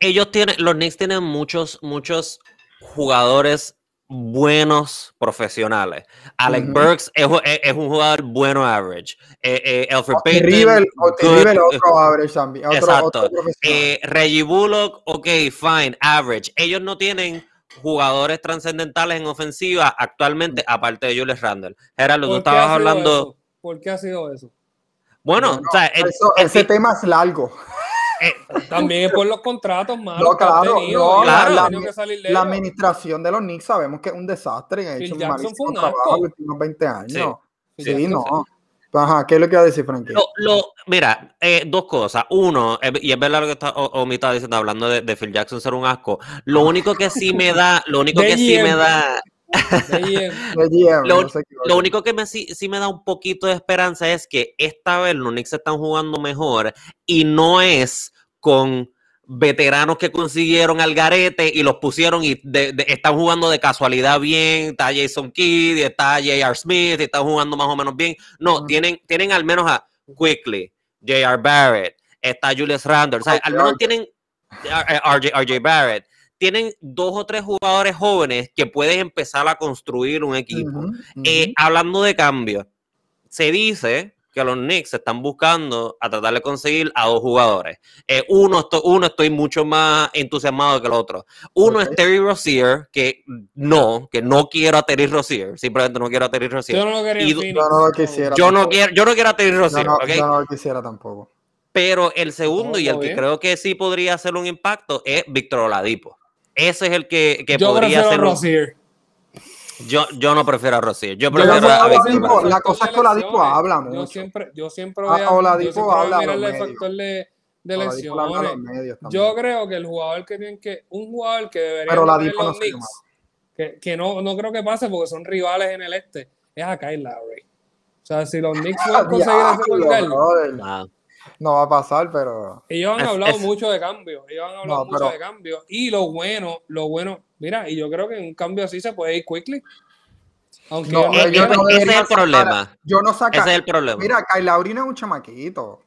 Ellos tienen, los Knicks tienen muchos, muchos jugadores buenos profesionales. Alec Burks es, es, un jugador bueno average. Eh, eh, Alfred Payton. Rivel, Rivel otro average también. Otro, exacto. Otro eh, Reggie Bullock, ok, fine, average. Ellos no tienen jugadores trascendentales en ofensiva actualmente, aparte de Julius Randle. Gerardo, tú estabas hablando. ¿Por qué ha sido eso? Bueno, o sea, ese tema es largo. *laughs* Eh, también es por los contratos malos no, claro, no, la, la, administración de los Knicks sabemos que es un desastre. Ha hecho un malísimo trabajo los últimos 20 años. Sí, no. Ajá, ¿qué es lo que va a decir, Frankie? Lo, mira, eh, dos cosas. Uno, eh, y es verdad lo que está Omi está diciendo, hablando de, de, Phil Jackson ser un asco. Lo único que sí me da, lo *laughs* único que sí me da. *laughs* lo, único que me, sí, sí, me da un poquito de esperanza es que esta vez los Knicks están jugando mejor y no es con veteranos que consiguieron al garete y los pusieron y están jugando de casualidad bien, está Jason Kidd, está J.R. Smith, y están jugando más o menos bien. No, tienen, tienen al menos a Quickly, J.R. Barrett, está Julius Randle, o sea, al menos tienen RJ, RJ Barrett, tienen dos o tres jugadores jóvenes que pueden empezar a construir un equipo. Eh, hablando de cambio, se dice que los Knicks están buscando a tratar de conseguir a dos jugadores. Eh, uno, estoy, uno estoy mucho más entusiasmado que el otro. Uno es Terry Rozier, que no, que no quiero a Terry Rozier, simplemente no quiero a Terry Rozier. Yo no, lo quisiera. Yo no, quiero, yo no quiero a Terry Rozier. Yo no, lo quisiera tampoco. Pero el segundo y el que creo que sí podría hacer un impacto es Víctor Oladipo. Ese es el que, que podría. Rozier. Yo, yo no prefiero a Rocío. Yo prefiero a, a La cosa es que Oladipo habla mucho. Yo siempre, yo siempre voy a, Oladipo habla el factor de, de lesiones. Yo creo que el jugador que tiene que, un jugador que debería Pero Oladipo los Knicks, que, que no, no creo que pase porque son rivales en el este, es a Kyle Lowry. O sea, si los Knicks *laughs* pueden conseguir ese con no va a pasar, pero. Ellos han hablado mucho de cambio. Ellos han hablado mucho de cambio. Y lo bueno, lo bueno, Mira, y yo creo que en un cambio así se puede ir quickly. Aunque no, ese es el problema. Yo no saca, ese es el problema. Mira, no es un chamaquito.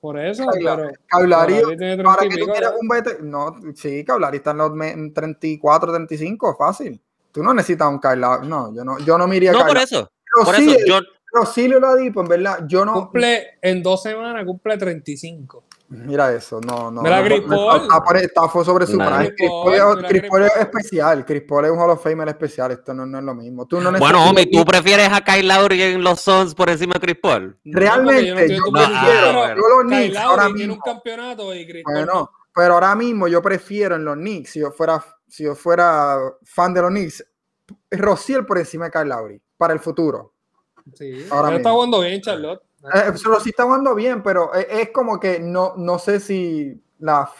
Por eso, pero. Kailari, para que tú quieras un vete. No, sí, Kailari está en los 34, 35, fácil. Tú no necesitas un Kyle No, yo no, yo no me iría No, por eso. Pero por sí, eso, yo. Pero sí lo dicho, en verdad. Yo no. Cumple en dos semanas, cumple 35. Mira eso, no, no. Mira, Chris Paul. Está, fue sobre su prime. Chris Paul es especial. Chris Paul es un Hall of Famer especial. Esto no, no es lo mismo. Tú no bueno, hombre, ¿tú prefieres a Kyle Lowry en los Suns por encima de Chris Paul? Realmente, yo, prefiero. yo los Knicks ahora mismo. Tiene un campeonato y Chris bueno, pero ahora mismo yo prefiero en los Knicks, si yo fuera, si yo fuera fan de los Knicks, Rociel por encima de Kyle Lowry para el futuro. Sí, ahora está jugando bien, Charlotte. Eh, solo sí está jugando bien, pero es, como que no, no sé si la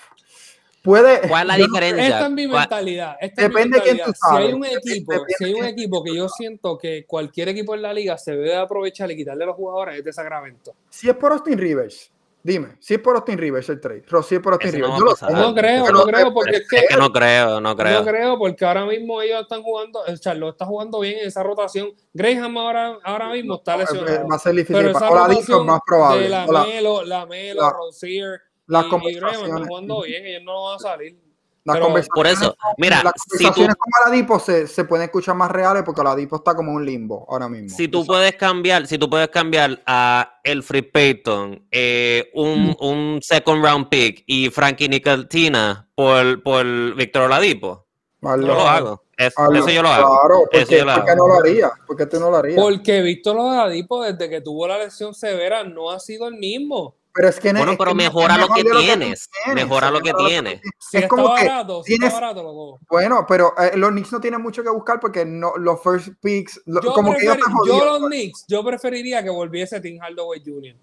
puede. ¿Cuál es la diferencia? esta es mi mentalidad. Depende de quién tú sabes. Si hay un equipo, si hay un equipo que yo siento que cualquier equipo en la liga se debe aprovechar y quitarle a los jugadores es de Sacramento. Si es por Austin Rivers. Dime, si es por Austin Rivers el trade. Rossi es por Austin Rivers. No, no, creo, no creo, porque es que, no creo, no creo. No creo, porque ahora mismo ellos están jugando, el Charlotte está jugando bien en esa rotación. Graham ahora, ahora mismo está lesionado. Va a ser difícil. Pero esa rotación más probable. De la Melo, la Melo, Rosier y, Graham están jugando bien, ellos no van a salir. Las conversaciones, por eso, mira, las conversaciones si como la Dipo se, se, pueden escuchar más reales porque la Dipo está como un limbo ahora mismo. Si tú puedes cambiar, si tú puedes cambiar a el Free Payton, eh, un, mm. un, second round pick y Frankie Nicolatina por, por Víctor Oladipo, yo lo hago. eso yo lo hago. Claro, porque, porque no lo haría. porque tú no lo harías? Porque Víctor Oladipo desde que tuvo la lesión severa no ha sido el mismo. Pero es que bueno, pero mejora lo que, tienes. Mejora lo que tienes. es como que tienes, barato, bueno, pero eh, los Knicks no tienen mucho que buscar porque no, los first picks, yo como que yo los. Knicks, yo preferiría que volviese Tim Hardaway Jr.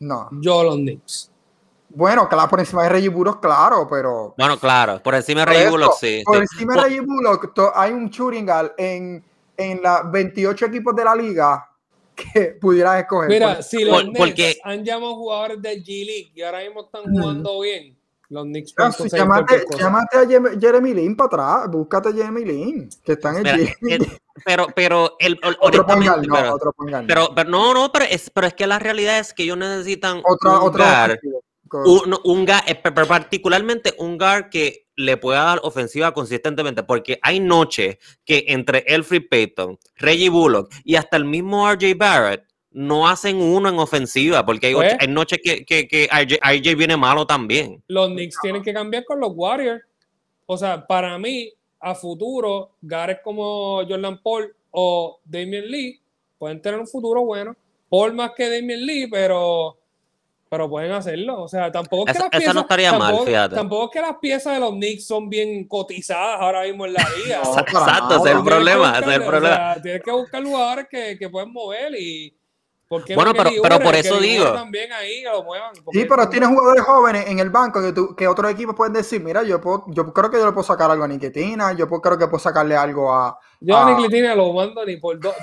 No. Yo los Knicks. Bueno, claro, por encima de Reggie Bullock, claro, pero. Bueno, claro, por encima de Reggie Bullock, sí. Por encima de Reggie Bullock, hay un shooting en, en los 28 equipos de la liga que pudieras escoger. Mira, si los Knicks han llamado jugadores del G-League y ahora mismo están jugando bien, los Knicks no, si llámate, llámate, a Jeremy Lin para atrás, búscate a Jeremy Lin, que está en el G Pero, pero, el, otro pongan, no, pero, otro pero, pero, no, no, pero es, pero es que la realidad es que ellos necesitan otra, un otra un, un gar, eh, particularmente un guard que le pueda dar ofensiva consistentemente, porque hay noches que entre Elfrid Payton, Reggie Bullock y hasta el mismo RJ Barrett no hacen uno en ofensiva, porque hay, Pues- hay noches que, que, que RJ, RJ viene malo también. Los Knicks tienen que cambiar con los Warriors. O sea, para mí, a futuro, Gareth como Jordan Paul o Damian Lee pueden tener un futuro bueno. Paul más que Damian Lee, pero, pero pueden hacerlo. O sea, tampoco es que Esa- las esa no piezas, estaría mal, tampoco, fíjate. tampoco es que las piezas de los Knicks son bien cotizadas ahora mismo en la *laughs* liga. Exacto, ese es el nada. tienes que problema, ese es el buscarle, o problema. sea, tienes que buscar lugares que, que pueden mover y ¿por qué no Bueno, pero- pero por eso digo. También ahí que lo muevan. Sí, pero tienes jugadores jóvenes en el banco que, tú, que otros equipos pueden decir, mira, yo, puedo- yo creo que yo le puedo sacar algo a Niquetina, yo puedo- creo que puedo sacarle algo a... Yo a. Niclitina lo mando ni por dos.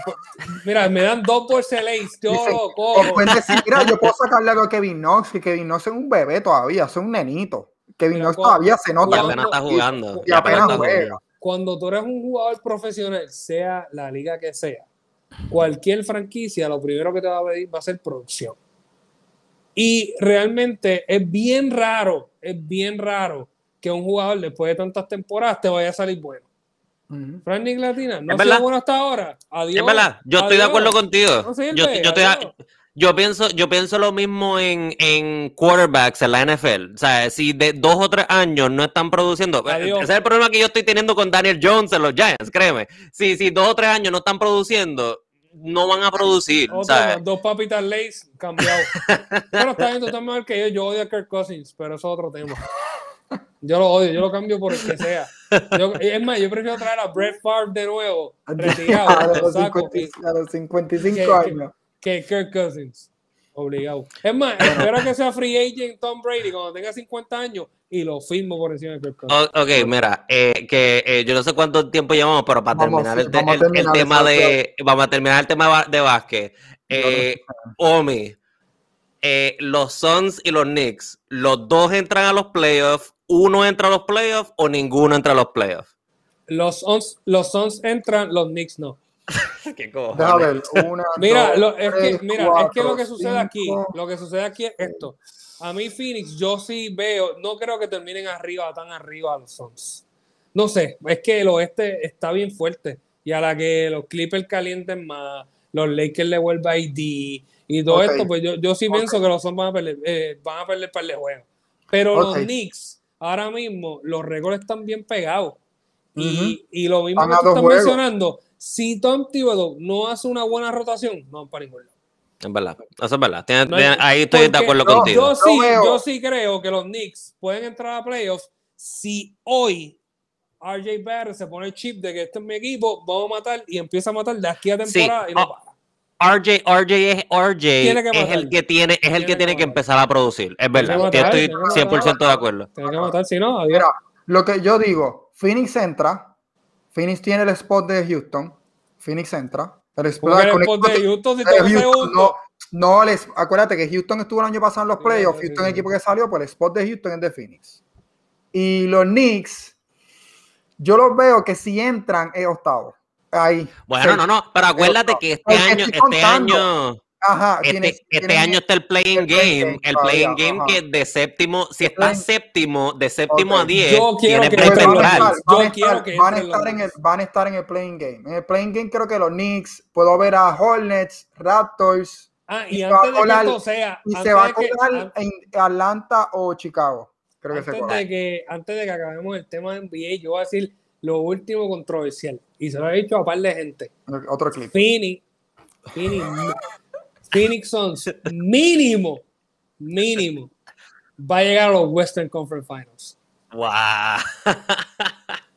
Mira, me dan dos por Celace, yo Dicen, lo cojo. pueden decir, mira, yo puedo *laughs* sacarle algo a Kevin Knox, que Kevin Knox es un bebé todavía, es un nenito. Kevin Mira, Knox cuando- todavía se Y nota. cuando- apenas está jugando. Y apenas juega. jugando. Cuando tú eres un jugador profesional, sea la liga que sea, cualquier franquicia, lo primero que te va a pedir va a ser producción. Y realmente es bien raro, es bien raro que un jugador después de tantas temporadas te vaya a salir bueno. Ujú. Frank Latina no Es ha sido bueno hasta ahora. Adiós. Es verdad, yo estoy de acuerdo contigo. No sirve, yo, yo estoy-. Yo pienso, yo pienso lo mismo en, en quarterbacks en la NFL. O sea, si de dos o tres años no están produciendo, eh, Adiós. ese es el problema que yo estoy teniendo con Daniel Jones en los Giants, créeme. Si, si dos o tres años no están produciendo, no van a producir. Más, dos papitas Lays cambiado. pero está bien, tú estás mejor que yo. Yo odio a Kirk Cousins, pero eso es otro tema. Yo lo odio, yo lo cambio por el que sea. Yo- es más, yo prefiero traer a Brett Favre de nuevo, a, los lo saco, 50 a los 55 que- que- años. Que Kirk Cousins. Obligado. Es más, espero que sea free agent Tom Brady cuando tenga 50 años y lo firmo por encima de Kirk Cousins. O- ok, mira, eh, que eh, yo no sé cuánto tiempo llevamos, pero para Vamos, terminar, el, el- tema de, vamos a terminar el tema de básquet. Eh, Omi, eh, los Suns y los Knicks, ¿los dos entran a los playoffs? ¿Uno entra a los playoffs o ninguno entra a los playoffs? Los Suns, los Suns entran, los Knicks no. *laughs* ¿Qué ver, una, *laughs* Mira, dos, lo, es que, tres, mira, es que lo cuatro, que sucede aquí, cinco. lo que sucede aquí es esto. A mí Phoenix, yo sí veo, no creo que terminen arriba, tan arriba los Suns. No sé, es que el oeste está bien fuerte. Y a la que los Clippers calienten más, los Lakers le vuelva ID y todo Ok. esto, pues yo, yo sí Ok. pienso que los Suns van a perder, eh, van a perder par de juegos. Pero Ok. los Knicks, ahora mismo, los récords están bien pegados. y, Ujú. y lo mismo Van que a tú estás juegos. mencionando, si Tom Thibodeau no hace una buena rotación, no van para ningún lado. Es verdad, eso es verdad. Tienes- No hay- tienes- ahí estoy de acuerdo contigo. Yo sí, yo sí creo que los Knicks pueden entrar a playoffs si hoy RJ Barrett se pone el chip de que este es mi equipo, vamos a matar y empieza a matar de aquí a temporada y no para. RJ, RJ es RJ es el que tiene, es el Tiene que que tiene que empezar a producir. Es verdad. que que matar, estoy tiene que matar. 100% de acuerdo. Tiene que matar, si no, adiós. Mira, lo que yo digo, Phoenix entra, Phoenix tiene el spot de Houston, Phoenix entra. El spot, Porque el con spot de Houston si Houston, no, no les, acuérdate que Houston estuvo el año pasado en los Sí, playoffs, sí, Houston sí. el equipo que salió, pues el spot de Houston es de Phoenix. Y los Knicks, yo los veo que si entran es octavo. Ahí. Bueno, Sí. no, no, pero acuérdate que este año, este contando. año, Ajá, este, tienes- este tienes- año está el playing game, game el todavía, playing game ajá. que de séptimo, si playing- séptimo, de séptimo Ok. a 10, Yo quiero que van, estar, Yo quiero que van a estar en el, Knicks. van a estar en el playing game. En el playing game creo que los Knicks, puedo ver a Hornets, Raptors, Ah, y y se va a antes de que colar- esto sea, y antes se va a de que- colar an- en Atlanta o Chicago. Creo que se antes de que antes de que acabemos el tema de NBA, yo voy a decir lo último controversial y se lo he dicho a par de gente. Otro clip. Phoenix, Phoenix, Phoenix Suns, mínimo, mínimo, va a llegar a los Western Conference Finals. Wow.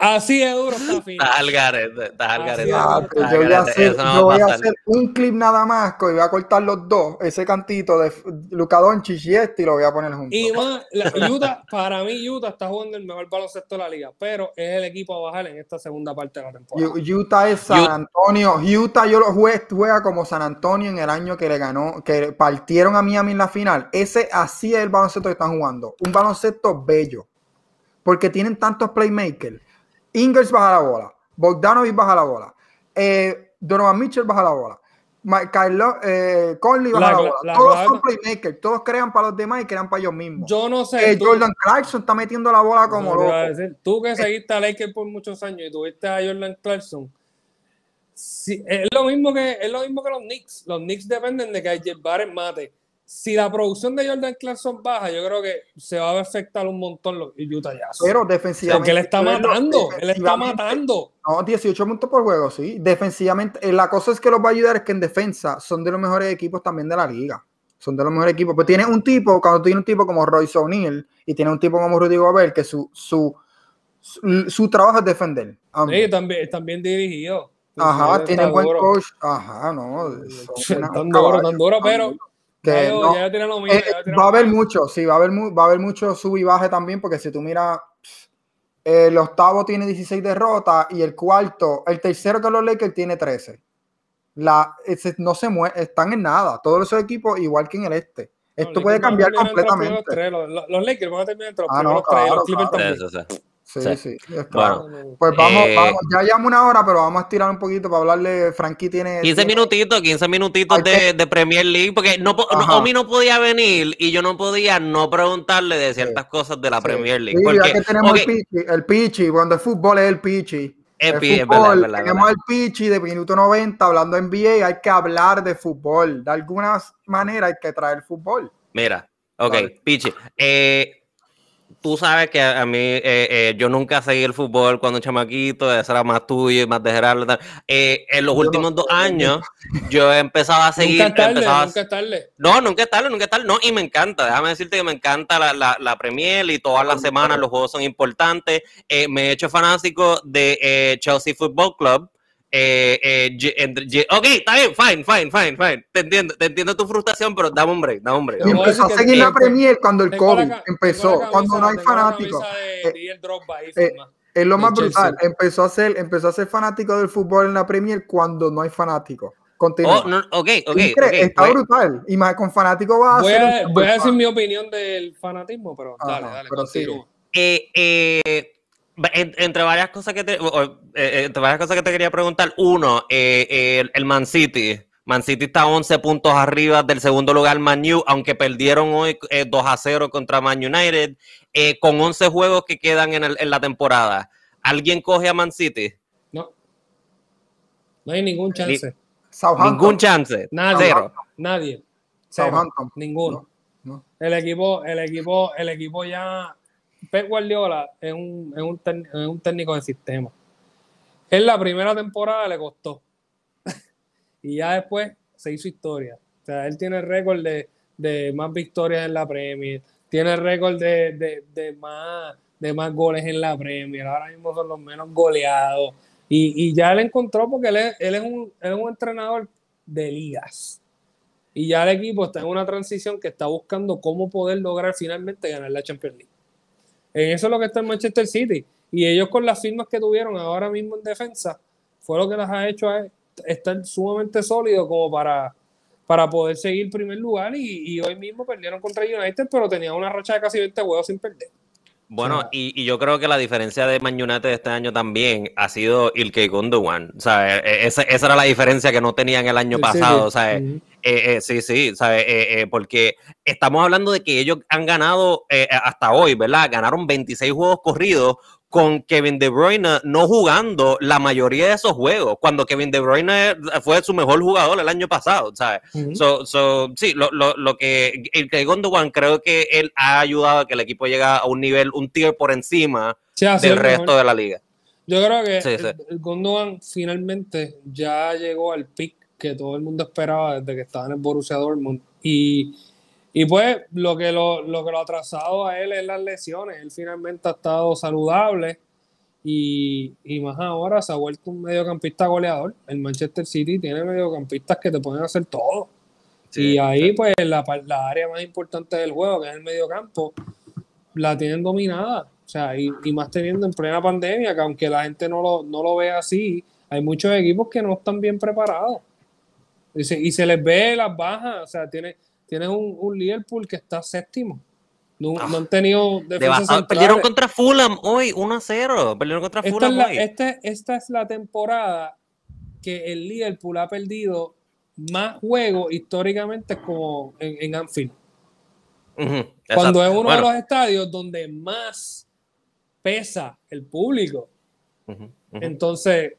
Así de duro está Phoenix. Estás al garete, estás al garete. es. Ah, pues yo voy a hacer, eso no va yo voy a pasar. hacer un clip nada más que voy a cortar los dos, ese cantito de Luca Doncic y este y lo voy a poner juntos. Y más, la- Utah, para mí Utah está jugando el mejor baloncesto de la liga, pero es el equipo a bajar en esta segunda parte de la temporada. Utah es San Antonio. Utah yo lo jugué, juega como San Antonio en el año que le ganó, que partieron a Miami en la final. Ese así es el baloncesto que están jugando. Un baloncesto bello. Porque tienen tantos playmakers. Ingles baja la bola. Bogdanovich baja la bola. eh, Donovan Mitchell baja la bola. Carlos, eh, Conley baja la, bola. todos son playmakers, todos crean para los demás y crean para ellos mismos. Yo no sé. Eh, Jordan Clarkson está metiendo la bola como loco. tú que eh, seguiste a Lakers por muchos años y tuviste a Jordan Clarkson, es, lo mismo que, es lo mismo que los Knicks. Los Knicks dependen de que Jeff Barrett mate si la producción de Jordan Clarkson baja, yo creo que se va a afectar un montón los Utah Jazz. Pero defensivamente. Porque él está matando, él está matando. No, 18 puntos por juego, sí. Defensivamente, eh, la cosa es que los va a ayudar es que en defensa son de los mejores equipos también de la liga. Son de los mejores equipos. Pues tiene un tipo, cuando tiene un tipo como Royce O'Neill y tiene un tipo como Rudy Gobert, que su, su, su, trabajo es defender. Sí, también, también dirigido. Ajá, tiene un buen coach. Ajá, no. Tan duro, tan duro, pero eh, va a haber mucho, sí, va a haber, va a haber mucho sub y baje también, porque si tú miras, el octavo tiene 16 derrotas y el cuarto, el tercero que los Lakers tiene 13. La, no se mueve, están en nada. Todos esos equipos, igual que en el este. Esto puede cambiar completamente. Los, Lakers van a terminar entre los ah, no, claro, Sí, sí. Bueno, pues vamos, eh, vamos, ya llevamos una hora, pero vamos a estirar un poquito para hablarle. Frankie tiene. 15 minutitos, 15 minutitos de, de, Premier League, porque no, no, Omi no podía venir y yo no podía no preguntarle de ciertas cosas de la Premier League. Sí, porque, ya que tenemos el Pichi, el Pichi, cuando el fútbol es el Pichi. El, el fútbol, tenemos el Pichi de minuto 90 hablando NBA, hay que hablar de fútbol. De alguna manera hay que traer fútbol. Mira, ok, Pichi. Eh, tú sabes que a mí, eh, eh, yo nunca seguí el fútbol cuando chamaquito, eso era más tuyo y más de Gerardo. Eh, en los últimos dos años, yo he empezado a seguir. Nunca tarde, nunca tarde. No, nunca es tarde, nunca es tarde. No, y me encanta, déjame decirte que me encanta la, la, la Premier y todas las semanas los juegos son importantes. me he hecho fanático de Chelsea Football Club. Eh, eh, ok, está bien, fine, fine, fine, fine. Te entiendo, te entiendo tu frustración, pero dame un break, dame un break. Y empezó a seguir la Premier cuando el COVID empezó, cuando no hay fanáticos. Eh, eh, es lo más brutal. Empezó a ser, empezó a ser fanático del fútbol en la Premier cuando no hay fanáticos. Continúa. Oh, no, ok, ok. Está brutal. Y más con fanáticos va a voy a, voy a decir mi opinión del fanatismo, pero dale, dale, pero Eh, eh, entre varias cosas que te, eh, entre varias cosas que te quería preguntar, uno, eh, el, Man City. Man City está 11 puntos arriba del segundo lugar Man U, aunque perdieron hoy 2 eh, a 0 contra Man United, con 11 juegos que quedan en, el, en, la temporada. ¿Alguien coge a Man City? No. No hay ningún chance. ningún chance. Nadie. Nadie. Ninguno. El equipo, el equipo, el equipo ya Pep Guardiola es un, es, un es un, técnico de sistema. En la primera temporada le costó. *laughs* y ya después se hizo historia. O sea, él tiene récord de, de más victorias en la Premier, tiene récord de, de, de, más, de más goles en la Premier. Ahora mismo son los menos goleados. Y, y ya él encontró porque él es, él es, un, él es un entrenador de ligas. Y ya el equipo está en una transición que está buscando cómo poder lograr finalmente ganar la Champions League. En eso es lo que está en Manchester City. Y ellos con las firmas que tuvieron ahora mismo en defensa, fue lo que les ha hecho estar sumamente sólido como para, para poder seguir primer lugar. Y, hoy mismo perdieron contra United, pero tenían una racha de casi 20 huevos sin perder. Bueno, y, yo creo que la diferencia de Man United este año también ha sido el que Gundogan. O sea, e, e, esa, esa, era la diferencia que no tenían el año pasado. O sea, eh, eh, sí, sí, ¿sabes? Eh, porque estamos hablando de que ellos han ganado hasta hoy, ¿verdad? Ganaron 26 juegos corridos con Kevin De Bruyne no jugando la mayoría de esos juegos, cuando Kevin De Bruyne fue su mejor jugador el año pasado, ¿sabes? so, so, sí, lo, lo, lo, que el que Gondogan creo que él ha ayudado a que el equipo llegue a un nivel, un tier por encima del resto de la liga. Yo creo que el, Gondogan finalmente ya llegó al pick que todo el mundo esperaba desde que estaba en el Borussia Dortmund. Y, y pues lo que lo, lo, que lo ha atrasado a él es las lesiones. Él finalmente ha estado saludable y, y, más ahora se ha vuelto un mediocampista goleador. El Manchester City tiene mediocampistas que te pueden hacer todo. y ahí pues la, la, área más importante del juego, que es el mediocampo, la tienen dominada. O sea, y, y, más teniendo en plena pandemia, que aunque la gente no lo, no lo ve así, hay muchos equipos que no están bien preparados. Y se, y se les ve las bajas, o sea, tiene, tiene un, un Liverpool que está séptimo. No, no han tenido defensa Perdieron contra Fulham hoy, 1 0. Perdieron contra Fulham es, la, Este, esta es la temporada que el Liverpool ha perdido más juegos históricamente como en, Anfield. Cuando es uno de los estadios donde más pesa el público. Entonces,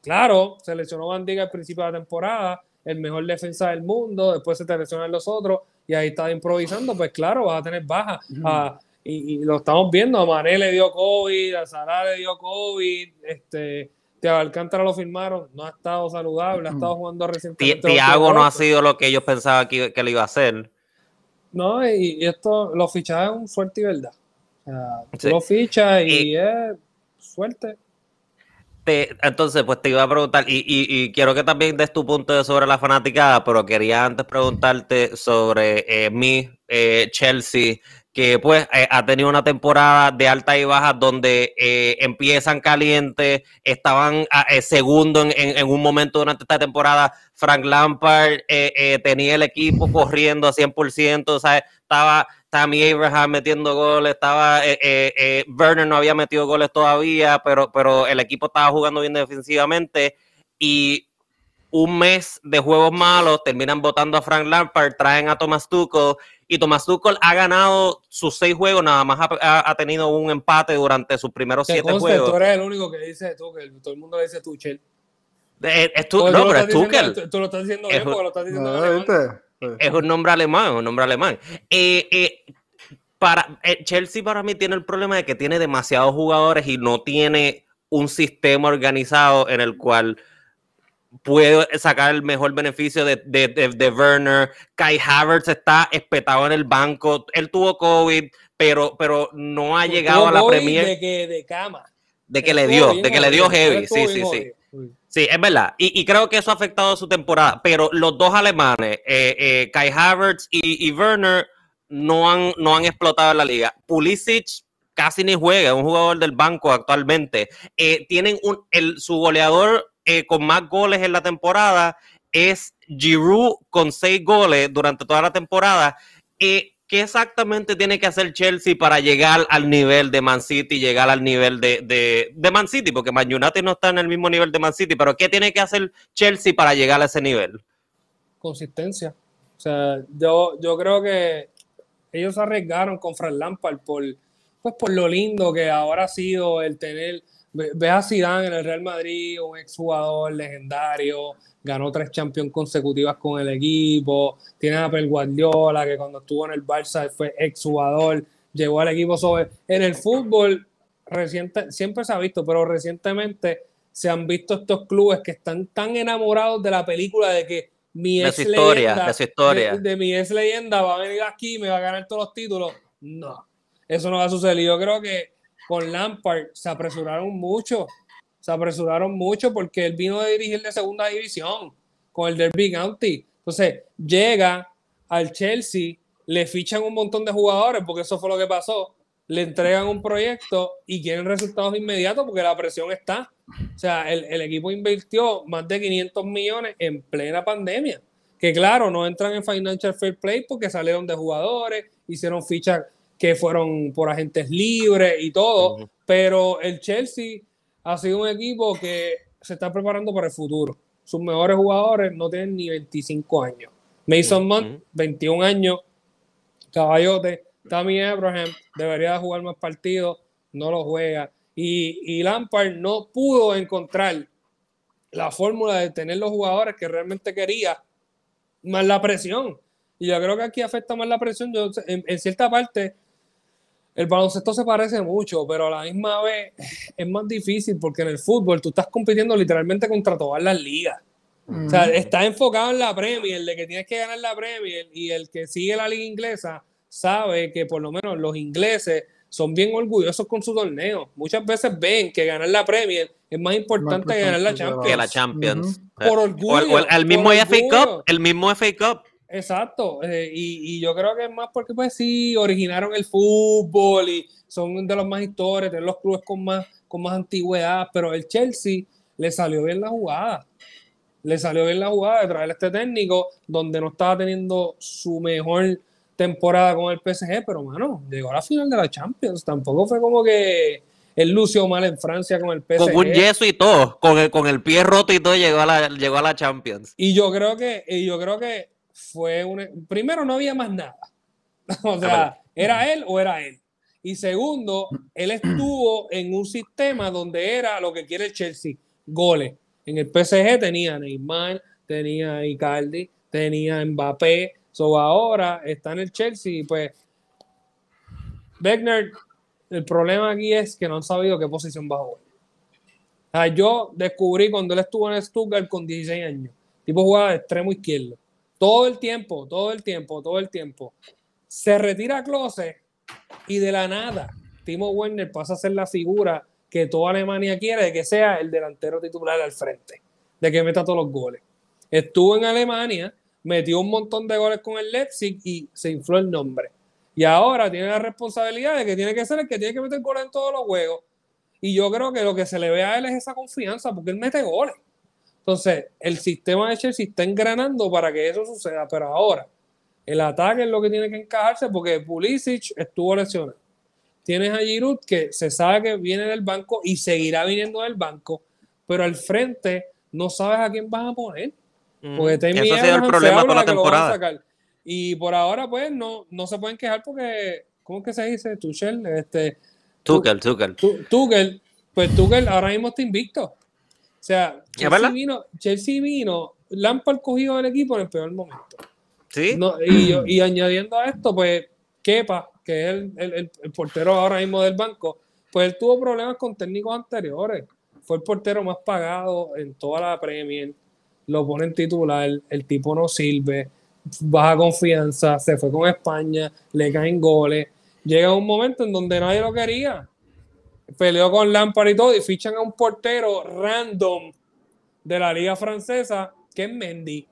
claro, se lesionó Bandiga al principio de la temporada, el mejor defensa del mundo, después se te lesionan los otros y ahí está improvisando, pues claro, vas a tener baja. Ah, y, lo estamos viendo, a Mané le dio COVID, a Salah le dio COVID, este, Alcántara lo firmaron, no ha estado saludable, ha estado jugando recientemente. Tiago no ha sido lo que ellos pensaban que, que le iba a hacer. No, y, esto, lo fichajes es un suerte y verdad. O sea, lo fichas y, es suerte. Entonces, pues te iba a preguntar, y, quiero que también des tu punto sobre la fanaticada, pero quería antes preguntarte sobre eh, mi eh, Chelsea que pues eh, ha tenido una temporada de alta y baja donde empiezan calientes, estaban ah, segundo en, un momento durante esta temporada, Frank Lampard tenía el equipo corriendo a 100%, ¿sabes? estaba Tammy Abraham metiendo goles, estaba Werner no había metido goles todavía, pero, pero el equipo estaba jugando bien defensivamente y un mes de juegos malos, terminan votando a Frank Lampard, traen a Thomas Tuchel y Tomás Tuchel ha ganado sus seis juegos, nada más ha, tenido un empate durante sus primeros siete juegos. Tú eres el único que dice Tuchel, todo el mundo le dice Tuchel. Es, tu, no, pero es Tuchel. Tú, lo estás diciendo bien porque lo estás diciendo Es un nombre alemán, un nombre alemán. Eh, eh, para, eh, Chelsea para mí tiene el problema de que tiene demasiados jugadores y no tiene un sistema organizado en el cual puede sacar el mejor beneficio de, de, de, Werner. Kai Havertz está espetado en el banco. Él tuvo COVID, pero, pero no ha llegado a la Premier. De que de cama. De que le dio, de que le dio heavy. Sí, sí, sí. Sí, es verdad. Y, creo que eso ha afectado su temporada. Pero los dos alemanes, eh, eh, Kai Havertz y, Werner, no han, no han explotado en la liga. Pulisic casi ni juega, es un jugador del banco actualmente. Eh, tienen un, el, su goleador eh, con más goles en la temporada es Giroud con seis goles durante toda la temporada. ¿Qué exactamente tiene que hacer Chelsea para llegar al nivel de Man City, llegar al nivel de, de, Man City? Porque Man United no está en el mismo nivel de Man City, pero ¿qué tiene que hacer Chelsea para llegar a ese nivel? Consistencia. O sea, yo, yo creo que ellos arriesgaron con Fran Lampard por, pues por lo lindo que ahora ha sido el tener Ve a Zidane en el Real Madrid, un exjugador legendario, ganó tres Champions consecutivas con el equipo. Tiene a Pel Guardiola, que cuando estuvo en el Barça fue exjugador, llegó al equipo sobre. En el fútbol, reciente, siempre se ha visto, pero recientemente se han visto estos clubes que están tan enamorados de la película de que mi ex leyenda, historia. De, mi ex leyenda va a venir aquí y me va a ganar todos los títulos. No, eso no va a suceder. Yo creo que con Lampard se apresuraron mucho, se apresuraron mucho porque él vino de dirigir de segunda división con el Derby County. Entonces llega al Chelsea, le fichan un montón de jugadores porque eso fue lo que pasó. Le entregan un proyecto y quieren resultados inmediatos porque la presión está. O sea, el, equipo invirtió más de 500 millones en plena pandemia. Que claro, no entran en Financial Fair Play porque salieron de jugadores, hicieron fichas que fueron por agentes libres y todo, pero el Chelsea ha sido un equipo que se está preparando para el futuro. Sus mejores jugadores no tienen ni 25 años. Mason Mount, 21 años, caballote. Tammy Abraham debería jugar más partidos, no lo juega. Y, y Lampard no pudo encontrar la fórmula de tener los jugadores que realmente quería, más la presión. Y yo creo que aquí afecta más la presión. Yo, en cierta parte, el baloncesto se parece mucho, pero a la misma vez es más difícil porque en el fútbol tú estás compitiendo literalmente contra todas las ligas. O sea, estás enfocado en la Premier, de que tienes que ganar la Premier y el que sigue la liga inglesa sabe que por lo menos los ingleses son bien orgullosos con su torneo. Muchas veces ven que ganar la Premier es más importante que ganar la Champions. Que la Champions. Por orgullo. el, mismo FA Cup, el mismo FA Cup. Exacto, eh, y, yo creo que es más porque pues sí, originaron el fútbol y son de los más históricos, de los clubes con más, con más antigüedad, pero el Chelsea le salió bien la jugada, le salió bien la jugada de traer a este técnico donde no estaba teniendo su mejor temporada con el PSG, pero mano, llegó a la final de la Champions, tampoco fue como que Él lució mal en Francia con el PSG. Con un yeso y todo, con el, con el pie roto y todo, llegó a la, llegó a la Champions. Y yo creo que, y yo creo que fue un. Primero, no había más nada. *laughs* o sea, ¿era él o era él? Y segundo, él estuvo en un sistema donde era lo que quiere el Chelsea, goles. En el PSG tenía Neymar, tenía Icardi, tenía Mbappé. So ahora está en el Chelsea y pues Beckner, el problema aquí es que no han sabido qué posición va a jugar. yo descubrí cuando él estuvo en Stuttgart con 16 años, tipo jugaba de extremo izquierdo. Todo el tiempo, todo el tiempo, todo el tiempo. Se retira Close y de la nada, Timo Werner pasa a ser la figura que toda Alemania quiere de que sea el delantero titular al frente, de que meta todos los goles. Estuvo en Alemania, metió un montón de goles con el Leipzig y se infló el nombre. Y ahora tiene la responsabilidad de que tiene que ser el que tiene que meter goles en todos los juegos. Y yo creo que lo que se le ve a él es esa confianza, porque él mete goles. Entonces, el sistema de Chelsea está engranando para que eso suceda, pero ahora el ataque es lo que tiene que encajarse porque Pulisic estuvo lesionado. Tienes a Giroud que se sabe que viene del banco y seguirá viniendo del banco, pero al frente no sabes a quién vas a poner. Porque te Eso ha sido el problema con la temporada. Y por ahora, pues, no, no se pueden quejar porque, ¿cómo es que se dice? Tuchel, este. Tuchel, Tuchel. Tuchel, pues Tuchel ahora mismo está invicto. O sea, Chelsea vino, Chelsea vino, Lampard cogido del equipo en el peor momento. y, añadiendo a esto, pues Kepa, que es el, portero ahora mismo del banco, pues él tuvo problemas con técnicos anteriores. Fue el portero más pagado en toda la Premier. Lo ponen titular, el tipo no sirve, baja confianza, se fue con España, le caen goles. Llega un momento en donde nadie lo quería. Peleó con Lampard y todo, y fichan a un portero random de la liga francesa, que es Mendy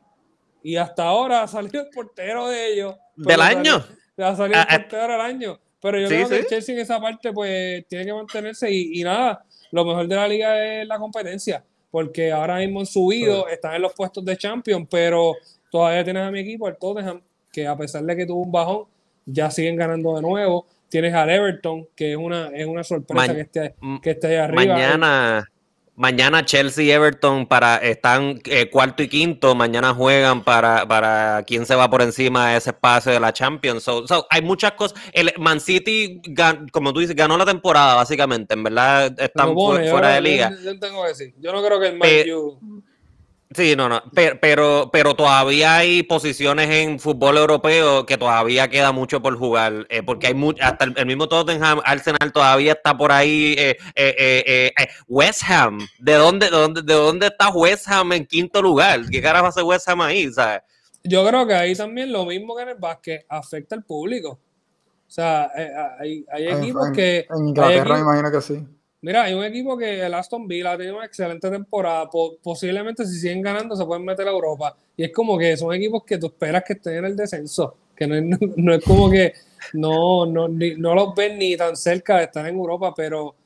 y hasta ahora *laughs* ha salido el portero de ellos. ¿Del año? ha salido el ah, ah. portero del año. Pero yo creo que el Chelsea en esa parte pues tiene que mantenerse y, nada, lo mejor de la liga es la competencia, porque ahora mismo han subido, están en los puestos de champion, pero todavía tienes a mi equipo, el Tottenham, que a pesar de que tuvo un bajón, ya siguen ganando de nuevo. Tienes al Everton, que es una, es una sorpresa que, esté, que esté ahí arriba. Mañana, Mañana Chelsea y Everton para, están eh, cuarto y quinto. Mañana juegan para, para quién se va por encima de ese espacio de la Champions. So, hay muchas cosas. El Man City, como tú dices, ganó la temporada, básicamente. En verdad, están fuera de liga. Yo, tengo que decir. Yo no creo que el Man Sí, no, no, pero, pero, todavía hay posiciones en fútbol europeo que todavía queda mucho por jugar, eh, porque hay mucho, hasta el, mismo Tottenham, Arsenal todavía está por ahí, eh, eh, West Ham, ¿de dónde, de dónde, de dónde está West Ham en quinto lugar? ¿Qué carajo hace West Ham ahí? ¿sabes? Yo creo que ahí también lo mismo que en el básquet afecta al público. O sea, hay, hay equipos que... En Inglaterra me imagino que sí. Mira, hay un equipo que el Aston Villa tenido una excelente temporada. posiblemente si siguen ganando se pueden meter a Europa. Y es como que son equipos que tú esperas que estén en el descenso. Que no es, *laughs* como que no, no, no los ven ni tan cerca de estar en Europa, pero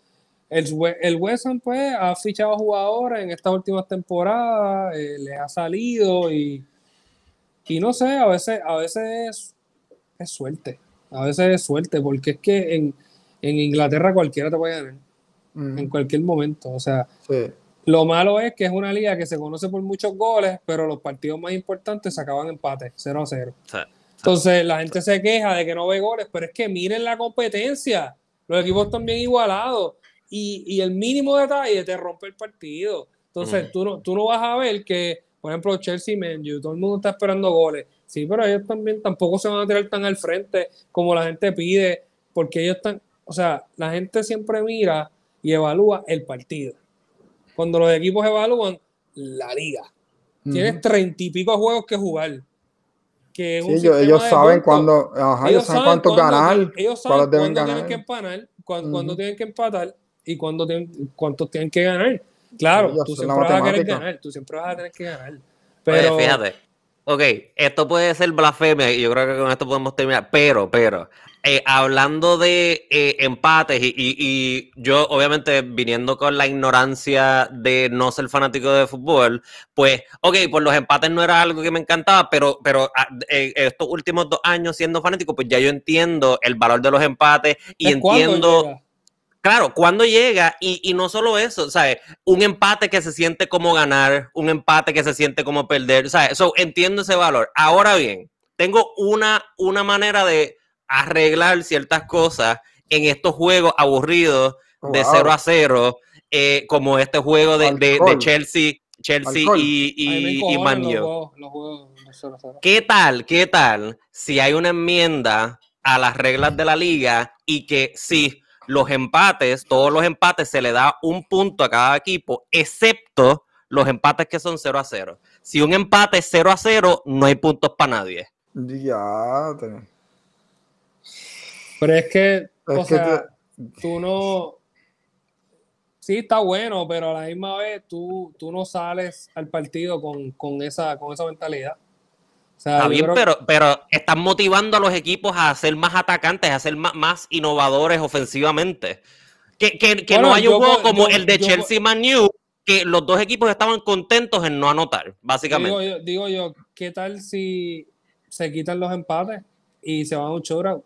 el, el West Ham pues ha fichado jugadores en estas últimas temporadas, eh, les ha salido y, y no sé, a veces, a veces es, suerte. A veces es suerte, porque es que en, en Inglaterra cualquiera te puede ganar en cualquier momento. O sea, lo malo es que es una liga que se conoce por muchos goles, pero los partidos más importantes se acaban empate, 0 a 0. Entonces la gente se queja de que no ve goles, pero es que miren la competencia. Los equipos están bien igualados y, el mínimo detalle te rompe el partido. Entonces tú, no, tú no vas a ver que, por ejemplo, Chelsea y todo el mundo está esperando goles. Sí, pero ellos también tampoco se van a tirar tan al frente como la gente pide, porque ellos están, o sea, la gente siempre mira y evalúa el partido. Cuando los equipos evalúan la liga, tienes treinta y pico juegos que jugar. Que ellos, saben cuándo, ellos, saben cuánto ganar, ellos saben cuándo tienen que empanar, cuándo, tienen que empatar y cuándo tienen, cuántos tienen que ganar. Claro, tú siempre vas a querer ganar, tú siempre vas a tener que ganar. Pero, fíjate, ok, esto puede ser blasfemia y yo creo que con esto podemos terminar, pero, pero, eh, hablando de eh, empates y, yo obviamente viniendo con la ignorancia de no ser fanático de fútbol, pues ok, pues los empates no era algo que me encantaba, pero, pero ah, eh, estos últimos dos años siendo fanático, pues ya yo entiendo el valor de los empates y entiendo... Claro, cuando llega, y, no solo eso, ¿sabes? Un empate que se siente como ganar, un empate que se siente como perder, ¿sabes? So, entiendo ese valor. Ahora bien, tengo una, una manera de arreglar ciertas cosas en estos juegos aburridos de 0 a 0, eh, como este juego de, de, Chelsea, Chelsea y, y, Man ¿Qué tal? ¿Qué tal si hay una enmienda a las reglas de la liga y que sí, los empates, todos los empates se le da un punto a cada equipo, excepto los empates que son 0 a 0. Si un empate es 0 a 0, no hay puntos para nadie. Ya. Pero es que, o sea, tú no. Sí, está bueno, pero a la misma vez tú, tú no sales al partido con, esa, con esa mentalidad. Está bien, pero, pero están motivando a los equipos a ser más atacantes, a ser más, innovadores ofensivamente. Que, no hay un juego como el de Chelsea Man que los dos equipos estaban contentos en no anotar, básicamente. Digo yo, digo yo, ¿qué tal si se quitan los empates y se van a un shootout?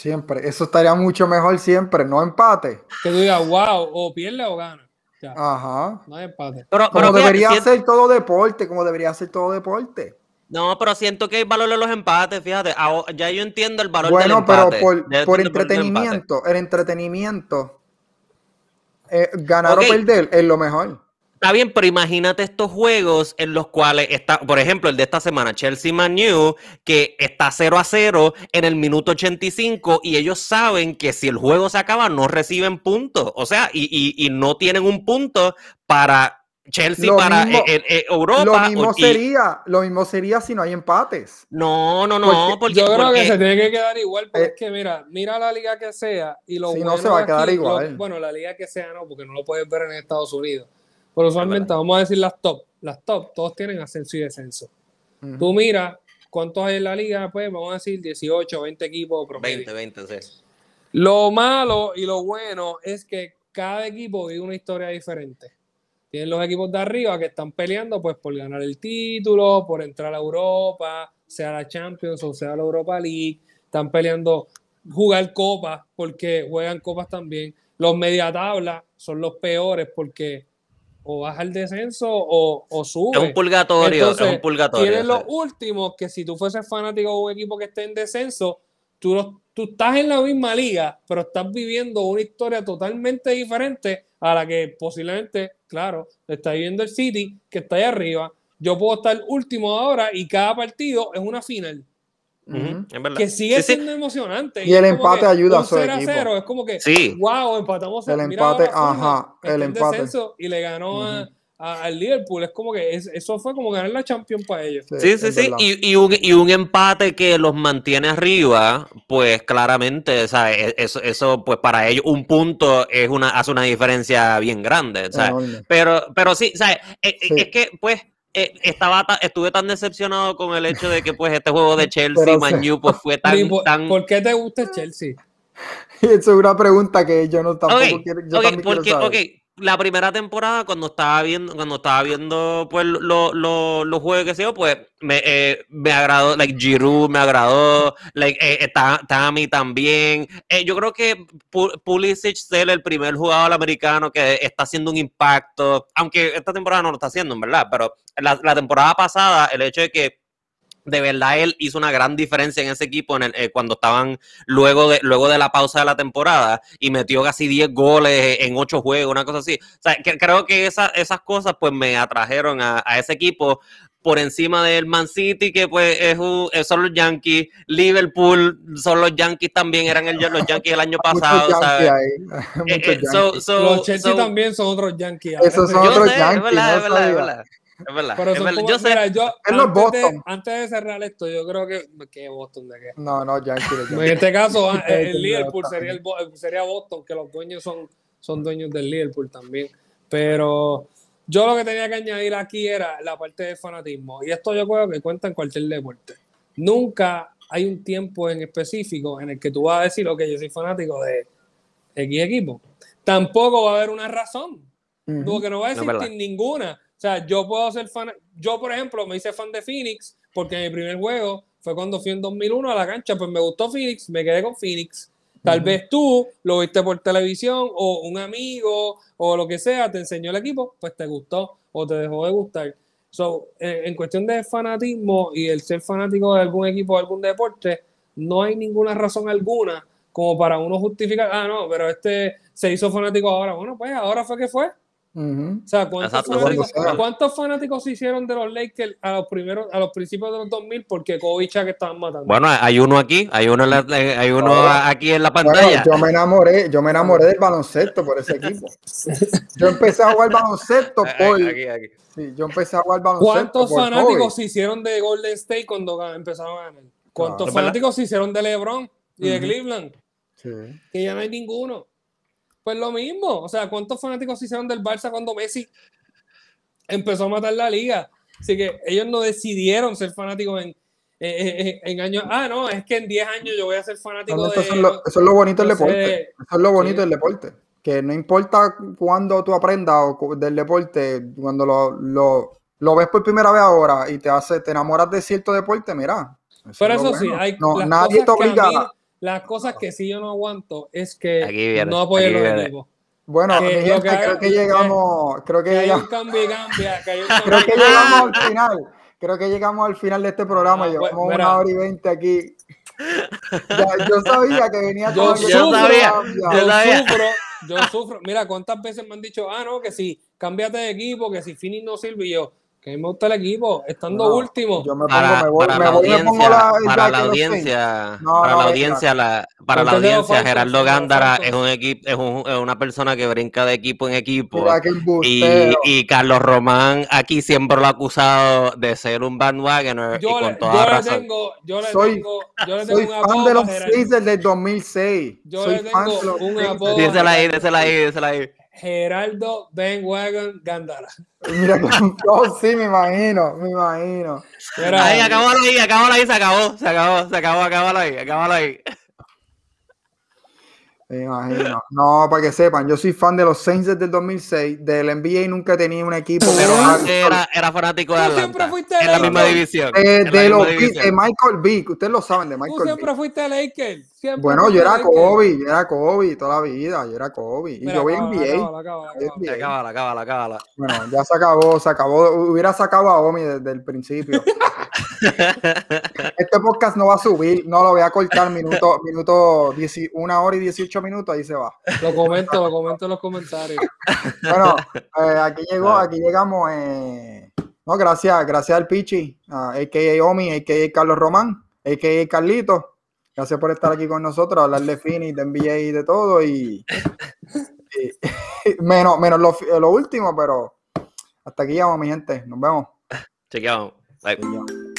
Siempre, eso estaría mucho mejor siempre, no empate. Que tú digas, wow, o pierde o gana. Ajá. No hay empate. como debería ser todo deporte, como debería ser todo deporte. No, pero siento que hay valor en los empates, fíjate. Ya yo entiendo el valor del empate. Bueno, pero por, entretenimiento, el entretenimiento, eh, ganar o perder es lo mejor. Está bien, pero imagínate estos juegos en los cuales está, por ejemplo, el de esta semana, Chelsea Man que está 0 a 0 en el minuto 85 y ellos saben que si el juego se acaba no reciben puntos. O sea, y, y no tienen un punto para Chelsea para eh, eh, eh, Europa. Lo mismo, sería, lo mismo sería si no hay empates. No, no, no. Porque, yo creo que se tiene que quedar igual. Porque es que, mira, mira la liga que sea. Y lo si no se va a quedar igual. bueno, la liga que sea no, porque no lo puedes ver en Estados Unidos. Pero usualmente, vamos a decir las top. Las top, todos tienen ascenso y descenso. Tú mira cuántos hay en la liga, pues vamos a decir 18, 20 equipos. Promedio. 20, 20, sí. Lo malo y lo bueno es que cada equipo vive una historia diferente tienen los equipos de arriba que están peleando pues por ganar el título, por entrar a Europa, sea la Champions o sea la Europa League. Están peleando jugar copas porque juegan copas también. Los media tabla son los peores porque o baja el descenso o, o sube. Es un purgatorio, es un purgatorio. Tienen los últimos que si tú fueses fanático de un equipo que esté en descenso, tú, tú estás en la misma liga, pero estás viviendo una historia totalmente diferente a la que posiblemente, claro, está viviendo el City, que está ahí arriba. Yo puedo estar último ahora y cada partido es una final. Que sigue siendo emocionante. Y, el empate ayuda a su equipo. 0, es como que, sí. wow, empatamos. El empate, ajá, el empate. Y le ganó a al Liverpool. Es como que eso fue como ganar la Champions para ellos. Sí, sí, sí. Y, un, empate que los mantiene arriba, pues claramente, e, Eso, eso, pues para ellos, un punto es una, hace una diferencia bien grande. Pero, pero sí, ¿sabes? E, es, que, pues. Estaba estuve tan decepcionado con el hecho de que pues este juego de *laughs* Chelsea Manu pues fue tan, tan ¿por qué te gusta el Chelsea? *laughs* Eso es una pregunta que yo no tampoco quiero, yo también quiero saber la primera temporada, cuando estaba viendo, cuando estaba viendo pues los juegos que se dio, pues me, eh, me agradó, like Giroud me agradó, like eh, Tami también. Eh, yo creo que Pulisic es el primer jugador americano que está haciendo un impacto, aunque esta temporada no lo está haciendo, en verdad, pero la temporada pasada, el hecho de que de verdad él hizo una gran diferencia en ese equipo en el, eh, cuando estaban luego de, luego de la pausa de la temporada y metió casi 10 goles en 8 juegos, una cosa así. O sea, que, creo que esas cosas pues me atrajeron a, ese equipo por encima del Man City, que pues es eh, son los Yankees, Liverpool son los Yankees también, eran los Yankees el año pasado. Eh, los Chelsea también son otros Yankees. Esos son otros Yankees. Es verdad. Pero yo sé. Yo, antes, De, antes de cerrar esto, yo creo que. ¿Qué Boston de qué? No, no, Yankees. *laughs* En este caso, ah, *laughs* el Liverpool sería, el, sería Boston, que los dueños son, son dueños del Liverpool también. Pero yo lo que tenía que añadir aquí era la parte de fanatismo. Y esto yo creo que cuenta en cualquier deporte. Nunca hay un tiempo en específico en el que tú vas a decir, ok, yo soy fanático de X equipo. Tampoco va a haber una razón. Porque no va a existir ninguna. O sea, yo puedo ser fan. Yo, por ejemplo, me hice fan de Phoenix porque mi primer juego fue cuando fui en 2001 a la cancha. Pues me gustó Phoenix, me quedé con Phoenix. Tal vez tú lo viste por televisión o un amigo o lo que sea te enseñó el equipo, pues te gustó o te dejó de gustar. So, eh, en cuestión de fanatismo y el ser fanático de algún equipo o algún deporte, no hay ninguna razón alguna como para uno justificar, ah, no, pero este se hizo fanático ahora. Bueno, pues ahora fue que fue. O sea, ¿cuántos fanáticos, ¿cuántos fanáticos, se hicieron de los Lakers a los primeros, a los principios de los 2000 porque Kobe que estaban matando? Bueno, hay uno aquí, hay uno, hay uno aquí en la pantalla. yo me enamoré, yo me enamoré del baloncesto por ese equipo. Yo empecé a jugar baloncesto por. Aquí, aquí. Sí, yo empecé a jugar baloncesto. ¿Cuántos fanáticos se hicieron de Golden State cuando empezaron a ganar? ¿Cuántos fanáticos se hicieron de LeBron y de Cleveland? Sí. Que ya no hay ninguno. Pues lo mismo, o sea, ¿cuántos fanáticos se hicieron del Barça cuando Messi empezó a matar la liga? Así que ellos no decidieron ser fanáticos en, en, años. Ah, no, es que en 10 años yo voy a ser fanático de. Eso es, lo, eso es lo bonito del deporte. Eso es lo bonito del deporte. Que no importa cuándo tú aprendas del deporte, cuando lo, lo, lo, ves por primera vez ahora y te hace, te enamoras de cierto deporte, mira. Pero eso sí, hay no, nadie te obliga. Las cosas que sí yo no aguanto es que no apoyen los equipos. Bueno, creo que llegamos, creo que, llegamos, *laughs* creo que llegamos al final, creo que llegamos al final de este programa, ah, llevamos pues, una hora y veinte aquí. yo sabía que venía yo, yo sabía, yo, sufro, yo sufro. Mira, cuántas veces me han dicho, ah, no, que si cámbiate de equipo, que si Fini no sirve, y yo, que me gusta el equipo, estando último. Yo me pongo, para, me voy, para me la audiencia, la, para la audiencia, no, para no, la audiencia, la, para la audiencia, Gerardo Gándara es un equipo, es, un, es, una persona que brinca de equipo en equipo. Y, y, Carlos Román aquí siempre lo ha acusado de ser un bandwagoner yo y con toda yo razón. Le tengo, yo le soy, tengo, yo le tengo soy un fan de los Sixers del 2006. Yo soy le tengo fan de los un apodo. Dísela ahí, dísela ahí, dísela ahí. Geraldo Ben Wagon Gandara. Mira, *laughs* oh, sí, me imagino, me imagino. ahí, acabó ahí, acabó ahí, se acabó, se acabó, se acabó, acabó ahí, acabó ahí. Me imagino. No, para que sepan, yo soy fan de los Saints desde el 2006. Del NBA nunca tenía un equipo. Pero era, era fanático de Atlanta. siempre fuiste en la misma división. Eh, de, los de Michael Vick. Ustedes lo saben de Michael Tú siempre fuiste a Lakers. bueno, yo era Kobe. Yo era Kobe toda la vida. Yo era Kobe. Y yo voy a NBA. Acábala, acábala, acábala. Bueno, ya se acabó. Se acabó. Hubiera sacado a Omi desde el principio. *laughs* este podcast no va a subir. No lo voy a cortar. Minuto, minuto una hora y 18 minutos, ahí se va. Lo comento, lo comento en los comentarios. Bueno, eh, aquí llegó, aquí llegamos. Eh, no, gracias, gracias al Pichi, a AKA Omi, AKA Carlos Román, AKA Carlito. Gracias por estar aquí con nosotros, hablar de Fini, de NBA y de todo. Y, *laughs* menos, menos lo, último, pero hasta aquí llegamos, mi gente. Nos vemos. Chequeamos. Bye.